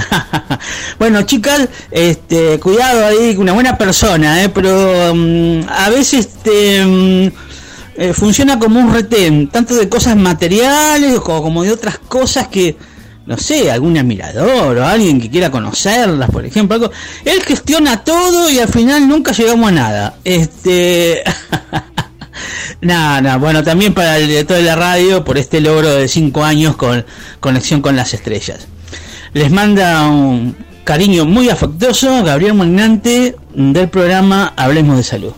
bueno, chicas, este, cuidado ahí, una buena persona, ¿eh? pero mm, a veces este, mm, eh, funciona como un retén, tanto de cosas materiales como de otras cosas que, no sé, algún admirador o alguien que quiera conocerlas, por ejemplo. Algo. Él gestiona todo y al final nunca llegamos a nada. Este. Nada, nada, bueno, también para el director de la radio por este logro de cinco años con conexión con las estrellas. Les manda un cariño muy afectuoso Gabriel Magnante del programa Hablemos de Salud.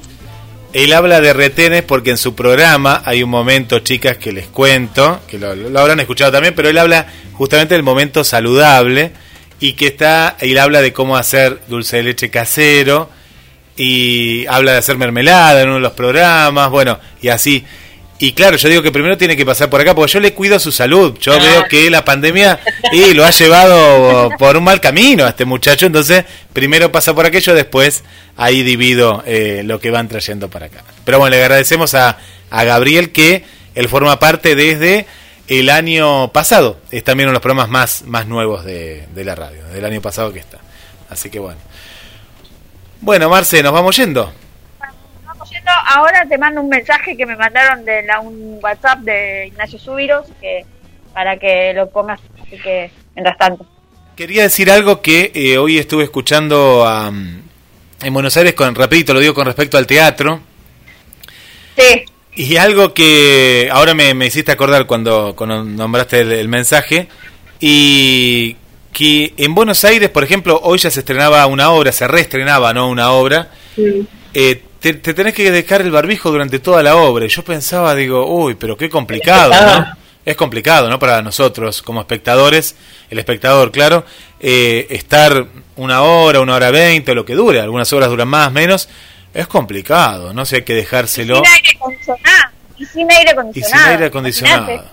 Él habla de retenes porque en su programa hay un momento, chicas, que les cuento, que lo habrán escuchado también, pero él habla justamente del momento saludable y que está, él habla de cómo hacer dulce de leche casero y habla de hacer mermelada en uno de los programas, bueno, y así. Y claro, yo digo que primero tiene que pasar por acá, porque yo le cuido su salud. Yo veo que la pandemia y lo ha llevado por un mal camino a este muchacho, entonces primero pasa por aquello, después ahí divido eh, lo que van trayendo para acá. Pero bueno, le agradecemos a, a Gabriel que él forma parte desde el año pasado. Es también uno de los programas más, más nuevos de, de la radio, del año pasado que está. Así que bueno. Bueno, Marce, nos vamos yendo. Vamos yendo. Ahora te mando un mensaje que me mandaron de la, un WhatsApp de Ignacio Subiros que para que lo pongas. Así que, mientras tanto. Quería decir algo que eh, hoy estuve escuchando a, en Buenos Aires, con rapidito lo digo con respecto al teatro. Sí. Y algo que ahora me, me hiciste acordar cuando, cuando nombraste el, el mensaje. Y que en Buenos Aires, por ejemplo, hoy ya se estrenaba una obra, se reestrenaba, ¿no? Una obra. eh, te, te tenés que dejar el barbijo durante toda la obra. Y yo pensaba, digo, uy, pero qué complicado, ¿no? Es complicado, ¿no? Para nosotros como espectadores, el espectador, claro, eh, estar una hora, una hora veinte, lo que dure, algunas horas duran más, menos, es complicado, ¿no? Si hay que dejárselo. Sin aire acondicionado. Y sin aire Y acondicionado. sin aire acondicionado. Imagínate.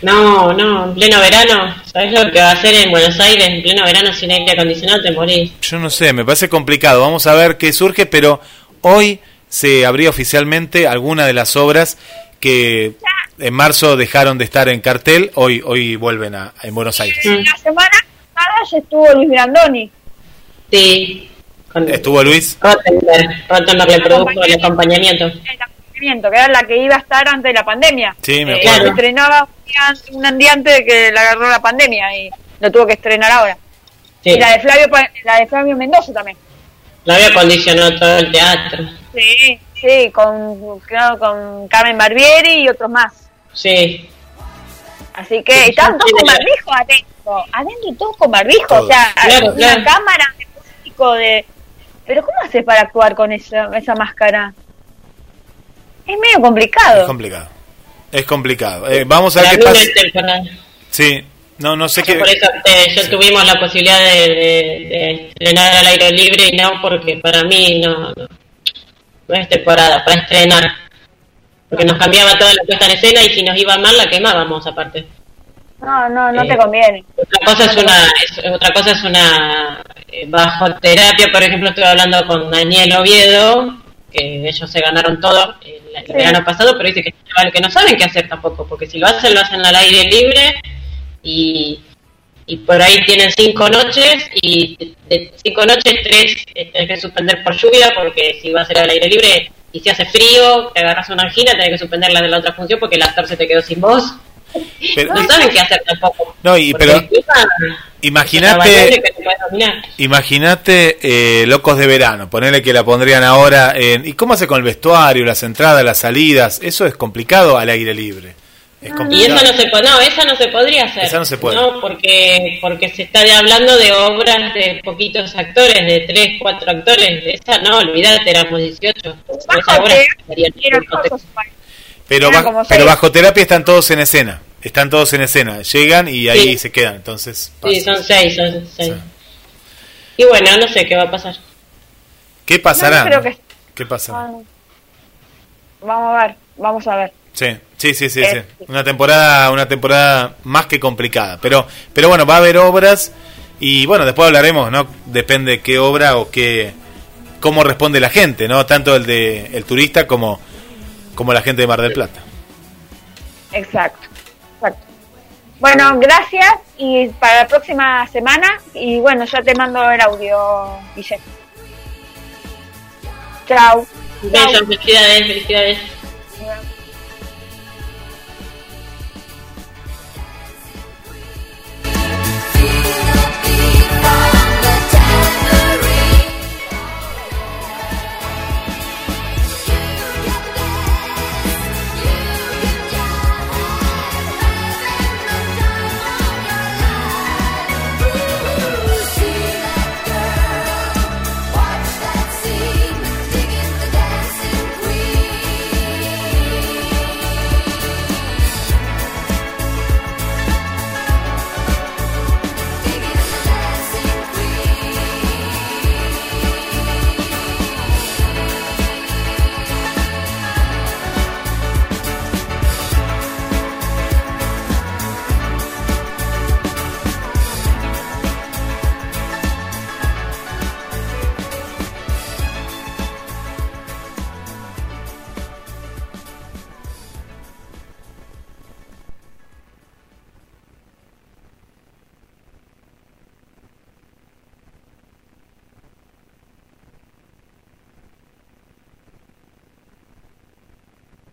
No, no, en pleno verano. ¿Sabes lo que va a hacer en Buenos Aires? En pleno verano sin aire acondicionado te morís. Yo no sé, me parece complicado. Vamos a ver qué surge, pero hoy se abría oficialmente alguna de las obras que en marzo dejaron de estar en cartel, hoy hoy vuelven a en Buenos Aires. La semana Garage estuvo Luis Brandoni. Sí. ¿Estuvo Luis? Rottenberg. Rottenberg le produjo el acompañamiento. El acompañamiento, que era la que iba a estar antes de la pandemia. Sí, me Eh, acuerdo. se estrenaba un día, un día antes de que la agarró la pandemia y lo tuvo que estrenar ahora. Sí. Y la de Flavio la de Flavio Mendoza también. La había acondicionado todo el teatro. Sí, sí, con, claro, con Carmen Barbieri y otros más. Sí. Así que Sí, estaban todos sí, con barbijo adentro, adentro todos con barbijo, Todos. o sea, Claro, una claro. cámara de público de... Pero ¿cómo haces para actuar con esa, esa máscara? Es medio complicado. Es complicado. Es complicado. Eh, vamos a ver Para qué pasa. Sí, no, no sé Yo qué. por eso eh, yo tuvimos la posibilidad de, de- de estrenar al aire libre y no porque para mí no, no, no es temporada para estrenar. Porque nos cambiaba toda la puesta en escena y si nos iba mal la quemábamos aparte. No, no, no Eh, te conviene. Otra cosa es una, es- otra cosa es una bajo terapia, por ejemplo, estuve hablando con Daniel Oviedo, que ellos se ganaron todo el, el Sí. verano pasado, pero dice que, que no saben qué hacer tampoco, porque si lo hacen, lo hacen al aire libre y, y por ahí tienen cinco noches y de cinco noches, tres eh, tenés que suspender por lluvia, porque si va a ser al aire libre y si hace frío, te agarras una angina, tenés que suspender la de la otra función porque el actor se te quedó sin voz. Pero- no saben qué hacer tampoco. No, y, pero imagínate, imagínate eh, Locos de Verano, ponerle que la pondrían ahora en... ¿Y cómo hace con el vestuario, las entradas, las salidas? Eso es complicado al aire libre. Es Y complicado. esa no se no, esa no se podría hacer. Esa no se puede. No, porque porque se está de- hablando de obras de poquitos actores, de tres, cuatro actores. Esa no, olvídate, éramos 18. Esa obra contexto. Pero, ba- pero seis. bajo terapia están todos en escena. Están todos en escena. Llegan y ahí Sí. se quedan. Entonces, Sí, son seis, son seis. Y bueno, no sé qué va a pasar. ¿qué pasará? No, creo no? que- ¿Qué pasará? Vamos a ver, vamos a ver. Sí, sí, sí, sí, Eh, sí. Una temporada, una temporada más que complicada. Pero, pero bueno, va a haber obras y bueno, después hablaremos, ¿no? Depende qué obra o qué, cómo responde la gente, ¿no? Tanto el de el turista como, como la gente de Mar del Plata. Exacto, exacto. Bueno, gracias y para la próxima semana y bueno, ya te mando el audio, Guille. Chao. Besos, felicidades, felicidades.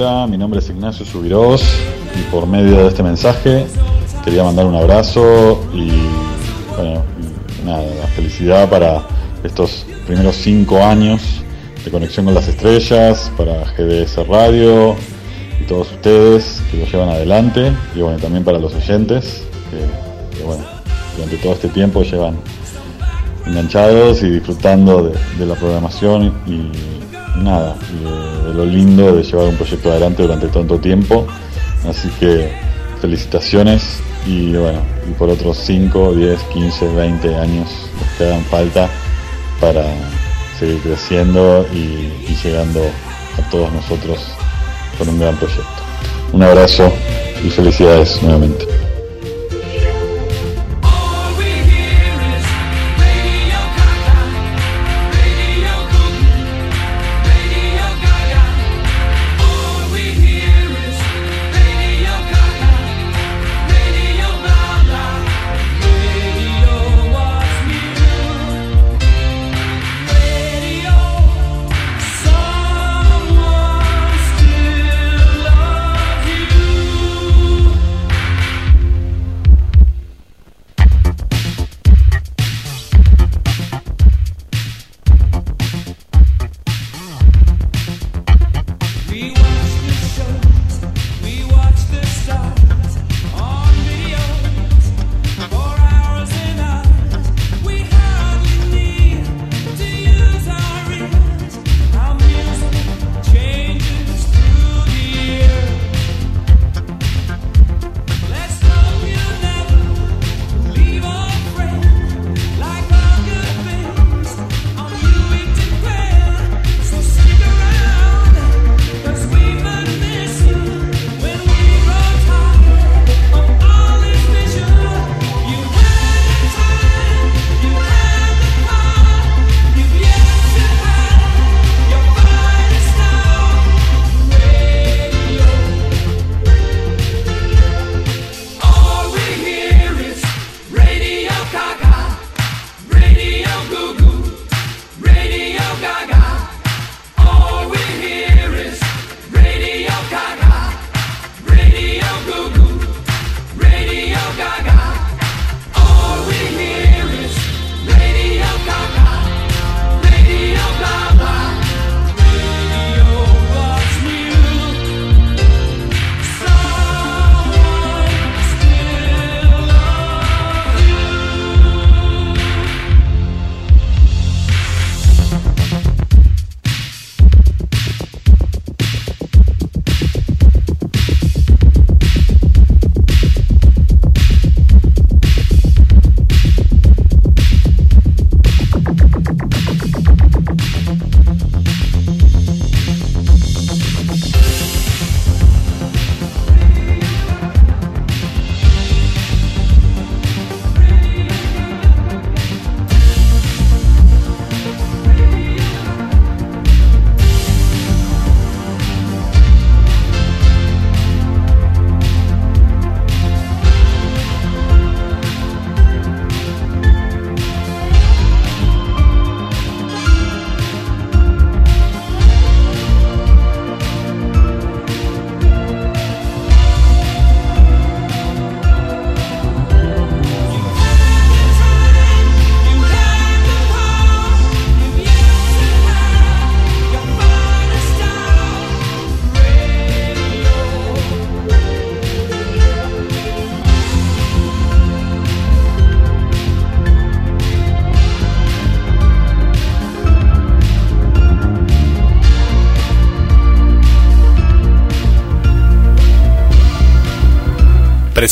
Hola, mi nombre es Ignacio Subirós y por medio de este mensaje quería mandar un abrazo y bueno, nada, felicidad para estos primeros cinco años de conexión con las estrellas, para GDS Radio y todos ustedes que lo llevan adelante y bueno, también para los oyentes que, bueno, durante todo este tiempo llevan enganchados y disfrutando de, la programación y nada, lo lindo de llevar un proyecto adelante durante tanto tiempo. Así que felicitaciones y bueno, y por otros 5, 10, 15, 20 años que hagan falta para seguir creciendo y llegando a todos nosotros con un gran proyecto. Un abrazo y felicidades nuevamente.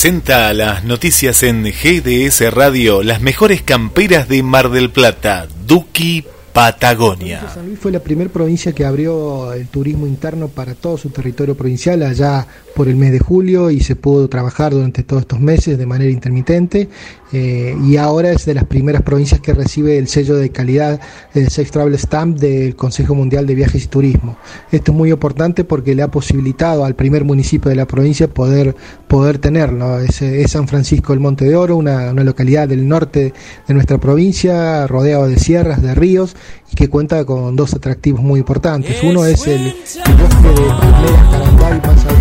Presenta las noticias en GDS Radio, las mejores camperas de Mar del Plata, Duki Patagonia. San Luis fue la primera provincia que abrió el turismo interno para todo su territorio provincial allá por el mes de julio y se pudo trabajar durante todos estos meses de manera intermitente eh, y ahora es de las primeras provincias que recibe el sello de calidad el Safe Travel Stamp del Consejo Mundial de Viajes y Turismo. Esto es muy importante porque le ha posibilitado al primer municipio de la provincia poder, poder tenerlo. Es, San Francisco del Monte de Oro, una, una localidad del norte de nuestra provincia, rodeado de sierras, de ríos y que cuenta con dos atractivos muy importantes. Uno es el, bosque de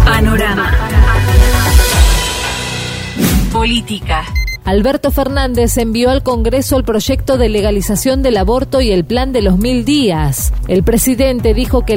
Panorama. Política. Alberto Fernández envió al Congreso el proyecto de legalización del aborto y el plan de los mil días. El presidente dijo que